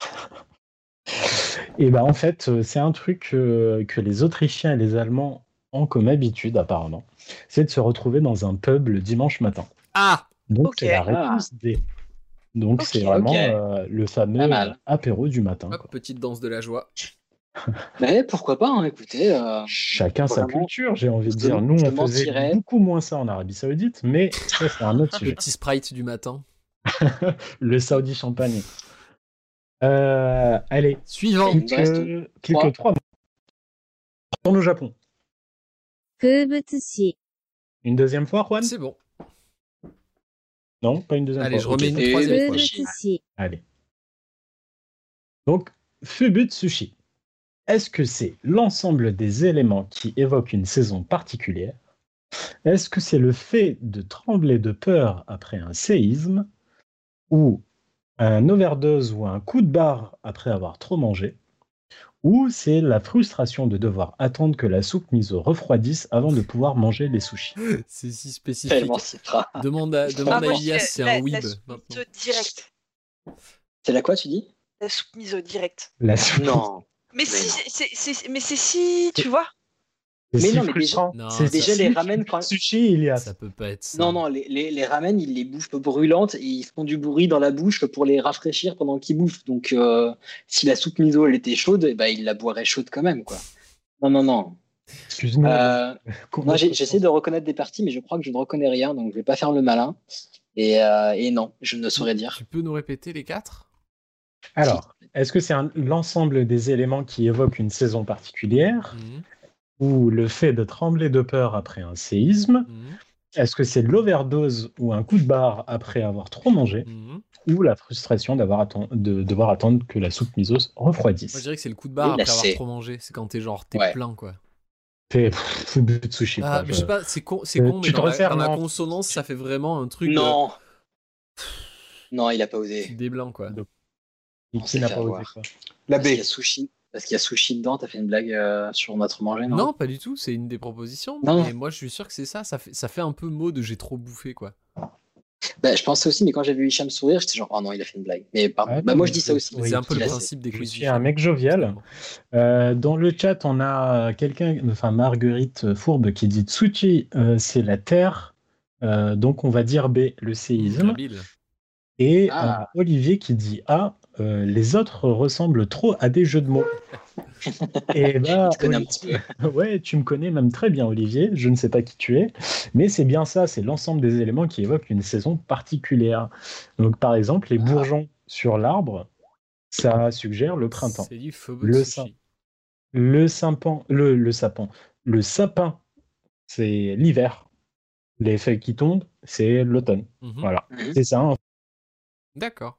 Et ben en fait, euh, c'est un truc que les Autrichiens et les Allemands ont comme habitude apparemment, c'est de se retrouver dans un pub le dimanche matin. Ah Donc c'est la réponse D. Donc c'est vraiment euh, le fameux apéro du matin. Hop, quoi. petite danse de la joie. Mais pourquoi pas, hein, écoutez. Euh, Chacun sa culture, j'ai envie de dire. Nous, on faisait beaucoup moins ça en Arabie Saoudite, mais ça, c'est un autre sujet. Le petit sprite du matin. le Saudi champagne. Euh, allez, suivant. Quelques, euh, quelques trois. Retourne au Japon. Une deuxième fois, Juan? C'est bon. Non, pas une deuxième allez, fois. Allez, je remets une troisième fois. Allez. Donc, Fubutsushi. Est-ce que c'est l'ensemble des éléments qui évoquent une saison particulière? Est-ce que c'est le fait de trembler de peur après un séisme? Ou un overdose ou un coup de barre après avoir trop mangé? Ou c'est la frustration de devoir attendre que la soupe miso refroidisse avant de pouvoir manger les sushis? C'est si spécifique. Demande à, demande Ah, à dirais c'est un la weeb. direct. C'est la quoi, tu dis? La soupe miso direct. La soupe, Non. Mais, Mais si, c'est, c'est- mais c'est si, tu vois. Mais si non, mais déjà-. Non, déjà, les ramen, quand- Sushi, Elias. Ça peut pas être ça. Non, non, les, les, les ramen, ils les bouffent brûlantes et ils font du bruit dans la bouche pour les rafraîchir pendant qu'ils bouffent. Donc, euh, si la soupe miso, elle était chaude, eh ben, ils la boiraient chaude quand même, quoi. Non, non, non. Excuse-moi. Euh, j'essaie de reconnaître des parties, mais je crois que je ne reconnais rien, donc je vais pas faire le malin. Et, euh, et non, je ne saurais dire. Tu peux nous répéter les quatre? Alors, est-ce que c'est l'ensemble des éléments qui évoquent une saison particulière Mhm, ou le fait de trembler de peur après un séisme mhm, Est-ce que c'est l'overdose ou un coup de barre après avoir trop mangé mhm. ou la frustration d'avoir atten- de devoir attendre que la soupe miso refroidisse Moi je dirais que c'est le coup de barre après là, avoir trop mangé. C'est quand t'es genre, t'es Ouais. plein quoi. C'est pff, Fubutsushi, Ah, quoi. je Je- sais pas, c'est con, c'est Euh, con mais tu te dans, la, dans la consonance, ça fait vraiment un truc. euh, Non Non, il a pas osé. des blancs quoi. Qui n'a pas osé. La B. Parce qu'il y a sushi dedans, t'as fait une blague euh, sur notre manger, non? Non, pas du tout, c'est une des propositions. Non. Mais moi je suis sûr que c'est ça, ça fait, ça fait un peu mot de j'ai trop bouffé quoi. Bah, je pensais aussi, mais quand j'ai vu Hicham sourire, j'étais genre, oh non, il a fait une blague. Mais pardon. Ouais, bah, moi, je dis ça aussi. C'est un peu le principe des Je quiz. suis Hicham. un mec jovial. Euh, dans le chat, on a quelqu'un, enfin Marguerite Fourbe, qui dit Tsuchi, euh, c'est la terre. Euh, donc on va dire B, le séisme. Et Ah. euh, Olivier qui dit A, euh, les autres ressemblent trop à des jeux de mots. Et bah, connais un Olivier- petit ouais, tu me connais même très bien, Olivier. Je ne sais pas qui tu es, mais c'est bien ça. C'est l'ensemble des éléments qui évoquent une saison particulière. Donc, par exemple, les bourgeons sur l'arbre, ça suggère le printemps. C'est du Le. Le sapin, le, le sapin, le sapin, c'est l'hiver. Les feuilles qui tombent, c'est l'automne. Mhm. Voilà, Mhm. c'est ça. D'accord.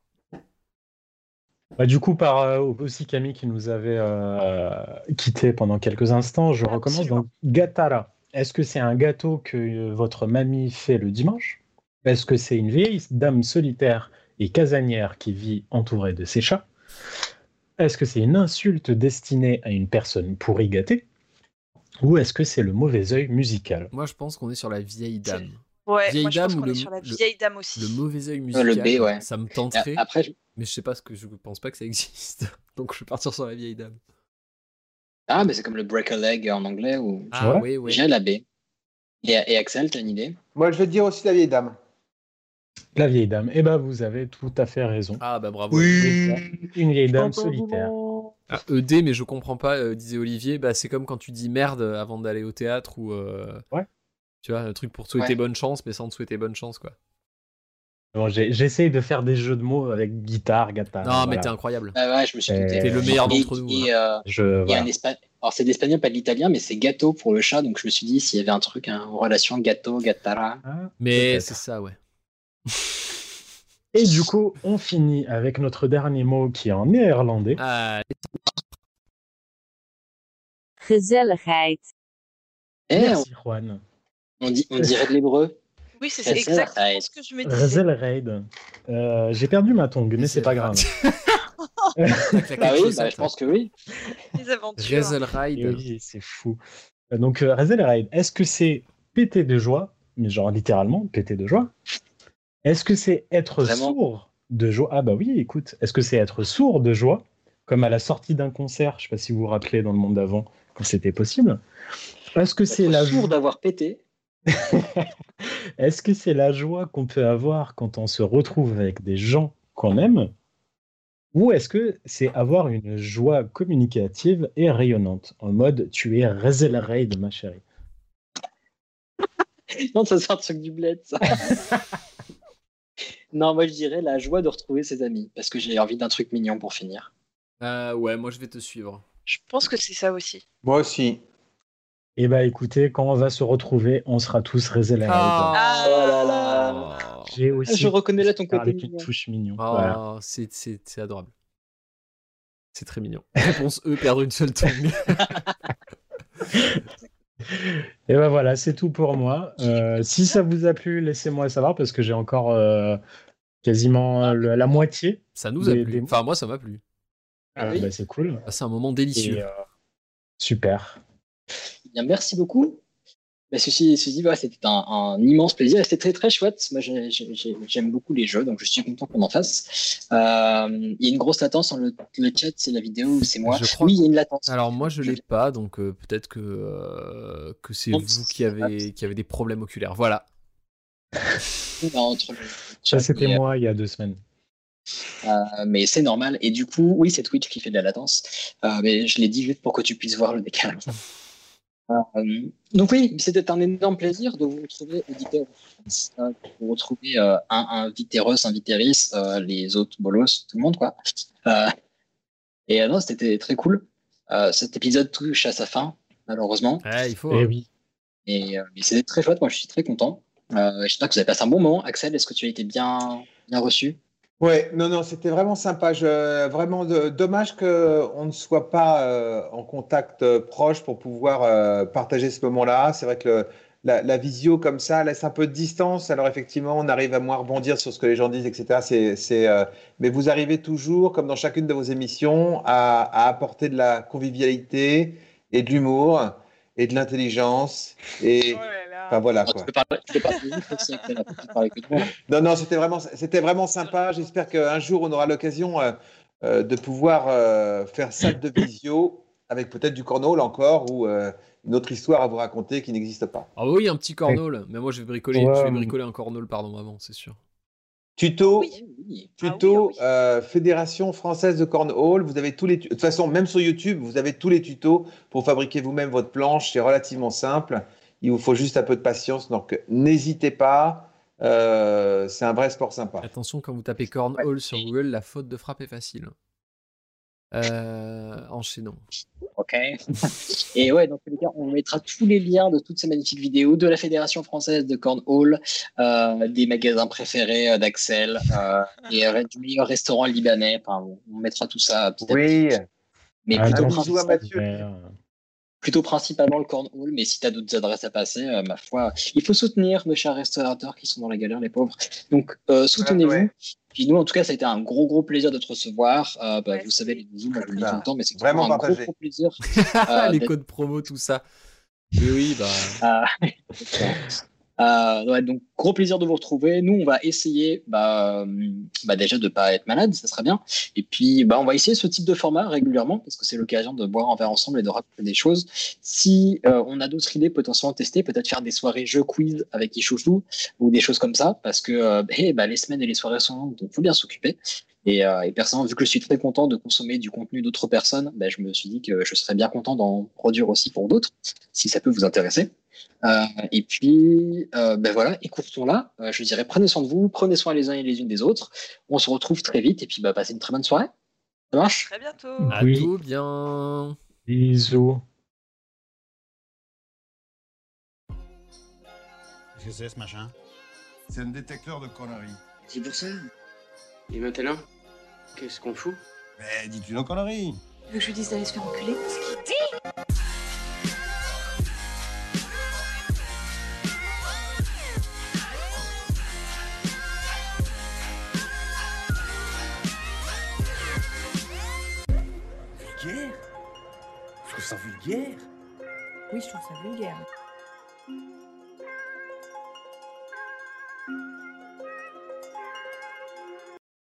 Bah, du coup, par euh, aussi Camille qui nous avait euh, quitté pendant quelques instants, je recommence Absolument. donc Gatara. Est-ce que c'est un gâteau que euh, votre mamie fait le dimanche? Est-ce que c'est une vieille dame solitaire et casanière qui vit entourée de ses chats? Est-ce que c'est une insulte destinée à une personne pourri gâtée? Ou est-ce que c'est le mauvais œil musical? Moi, je pense qu'on est sur la vieille dame. Ouais, vieille moi je dame pense ou qu'on le, est sur la le- vieille dame aussi. le mauvais œil Euh, musical. le B, ouais. Ça me tenterait. Après, je- Mais je sais pas ce que je pense pas que ça existe. Donc je vais partir sur la vieille dame. Ah, mais c'est comme le break a leg en anglais ou. Ah, Ouais. oui, oui. J'ai la B. Et, et Axel, t'as une idée? Moi, je vais dire aussi la vieille dame. La vieille dame. Eh ben, vous avez tout à fait raison. Ah bah bravo. Une vieille dame solitaire. Ah, ED, mais je comprends pas, euh, disait Olivier. Bah, c'est comme quand tu dis merde avant d'aller au théâtre ou. euh, Ouais. Tu vois, un truc pour te souhaiter Ouais. bonne chance, mais sans te souhaiter bonne chance, quoi. Bon, J'essaye de faire des jeux de mots avec guitare, guitare. non, mais t'es incroyable. Ah ouais, je me suis douté. T'es le meilleur d'entre nous. Et, euh, Je, il y a voilà. un espa- Alors, c'est de l'espagnol, pas de l'italien, mais c'est gâteau pour le chat. Donc, je me suis dit s'il y avait un truc hein, en relation gâteau, gatara. Mais peut-être. c'est ça, ouais. Et du coup, on finit avec notre dernier mot qui est en néerlandais. Ah, Gezelligheid. Eh, Merci, Juan. On, dit, on dirait de l'hébreu. Oui, c'est exactement ce que je me disais. Rezelreid. Euh, J'ai perdu ma tongue, mais c'est pas grave. Bah oui, bah, je pense que oui. Les aventures. Rezelride. Et oui, c'est fou. Euh, Donc, euh, Rezelreid, est-ce que c'est péter de joie, mais genre littéralement péter de joie? Est-ce que c'est être Vraiment? sourd de joie? Ah bah oui, écoute, est-ce que c'est être sourd de joie, comme à la sortie d'un concert, je sais pas si vous vous rappelez dans le monde d'avant, quand c'était possible? Est-ce que c'est la sourd joie d'avoir pété. Est-ce que c'est la joie qu'on peut avoir quand on se retrouve avec des gens qu'on aime? Ou est-ce que c'est avoir une joie communicative et rayonnante En mode, tu es Rezelreid, ma chérie. non, ça sort un truc du bled, ça. non, moi je dirais la joie de retrouver ses amis, parce que j'ai envie d'un truc mignon pour finir. Euh, ouais, moi je vais te suivre. Je pense que c'est ça aussi. Moi aussi. Eh bah écoutez, quand on va se retrouver, on sera tous Rezelreid. Ah, Oh là là. J'ai aussi Je reconnais là ton côté avec une mignon. touche mignon. Ah, Voilà. c'est, c'est, c'est adorable. C'est très mignon. Réponse E, perdre une seule tongue. Et ben voilà, c'est tout pour moi. Euh, si ça vous a plu, laissez-moi savoir parce que j'ai encore euh, quasiment le- la moitié. Ça nous a des- plu. des- Enfin, moi ça m'a plu. Ah, bah, c'est cool. Ah, c'est un moment délicieux. Et, euh, super. Bien, merci beaucoup. Mais ceci, ceci voilà, c'était un, un immense plaisir c'était très très chouette. Moi, j'ai- j'ai- j'ai- j'aime beaucoup les jeux, donc je suis content qu'on en fasse. Euh, Il y a une grosse latence dans le, le chat, c'est la vidéo ou c'est moi Je crois Oui, il y a une latence. Alors moi je l'ai pas, donc euh, peut-être que, euh, que c'est vous qui avez, qui avez des problèmes oculaires. Voilà. Bah, Ça, c'était moi il y a deux semaines. Euh, mais c'est normal. Et du coup, oui, c'est Twitch qui fait de la latence. Euh, mais je l'ai dit juste pour que tu puisses voir le décalage. Euh, donc oui, c'était un énorme plaisir de vous retrouver, auditeurs, euh, de vous retrouver euh, un inviteros, inviteris, euh, les autres bolos, tout le monde quoi. Euh, et euh, non, c'était très cool. Euh, cet épisode touche à sa fin, malheureusement. Ouais, il faut. Eh hein. oui. Et euh, mais c'était très chouette. Moi, je suis très content. Euh, J'espère que vous avez passé un bon moment. Axel, est-ce que tu as été bien, bien reçu? Ouais, non, non, c'était vraiment sympa. Je, vraiment de- dommage qu'on ne soit pas euh, en contact euh, proche pour pouvoir euh, partager ce moment-là. C'est vrai que le- la, la visio comme ça laisse un peu de distance. Alors effectivement, on arrive à moins rebondir sur ce que les gens disent, etc. C'est, euh, mais vous arrivez toujours, comme dans chacune de vos émissions, à, à apporter de la convivialité et de l'humour et de l'intelligence. Et enfin voilà quoi. Moi. Non, non, c'était vraiment, c'était vraiment sympa. J'espère qu'un jour, on aura l'occasion euh, euh, de pouvoir euh, faire ça de visio avec peut-être du cornhole encore ou euh, une autre histoire à vous raconter qui n'existe pas. Ah oui, un petit cornhole. Mais moi je vais bricoler, Ouais. je vais bricoler un cornhole, pardon, avant, c'est sûr. Tuto, Oui. tuto euh, Fédération française de cornhole. Vous avez tous les, de toute façon, même sur YouTube, vous avez tous les tutos pour fabriquer vous-même votre planche. C'est relativement simple. Il vous faut juste un peu de patience. Donc, n'hésitez pas. Euh, c'est un vrai sport sympa. Attention, quand vous tapez cornhole sur Google, la faute de frappe est facile. Euh, enchaînons. Ok. Et ouais, dans tous les cas, on mettra tous les liens de toutes ces magnifiques vidéos de la Fédération française de Cornhole, euh, des magasins préférés euh, d'Axel euh, et du meilleur restaurant libanais. Enfin, on- mettra tout ça petit à Oui. petit. Mais Ah, plutôt, donc, bisou à Mathieu. Plutôt principalement le Cornhole. Mais si tu as d'autres adresses à passer, euh, ma foi, il faut soutenir nos chers restaurateurs qui sont dans la galère, les pauvres. Donc, euh, soutenez-vous. Ouais. Puis nous, en tout cas, ça a été un gros, gros plaisir de te recevoir. Euh, bah, vous savez, les zooms, je le dis tout le temps, mais c'est Vraiment un gros, gros plaisir. euh, les codes promo, tout ça. Oui, oui, bah. Euh, ouais, donc, gros plaisir de vous retrouver. Nous, on va essayer bah, euh, bah, déjà de ne pas être malade, ça serait bien. Et puis, bah, on va essayer ce type de format régulièrement parce que c'est l'occasion de boire un verre ensemble et de raconter des choses. Si euh, on a d'autres idées potentiellement tester, peut-être faire des soirées jeux quiz avec Ichouchou ou des choses comme ça parce que euh, eh, bah, les semaines et les soirées sont longues, donc il faut bien s'occuper. Et, euh, et personnellement, vu que je suis très content de consommer du contenu d'autres personnes, bah, je me suis dit que je serais bien content d'en produire aussi pour d'autres, si ça peut vous intéresser. Euh, et puis, euh, ben voilà, écoutons-la. Euh, je dirais, prenez soin de vous, prenez soin les uns et les unes des autres. On se retrouve très vite et puis bah, passez une très bonne soirée. Ça marche? Très bientôt. À Oui. tout bien. Bisous. Qu'est-ce que c'est ce machin? C'est un détecteur de conneries. C'est pour ça? Et maintenant? Qu'est-ce qu'on fout Mais dis-tu nos conneries Tu veux que je lui dise d'aller se faire enculer Vulgaire? Je trouve ça vulgaire. Oui, je trouve ça vulgaire.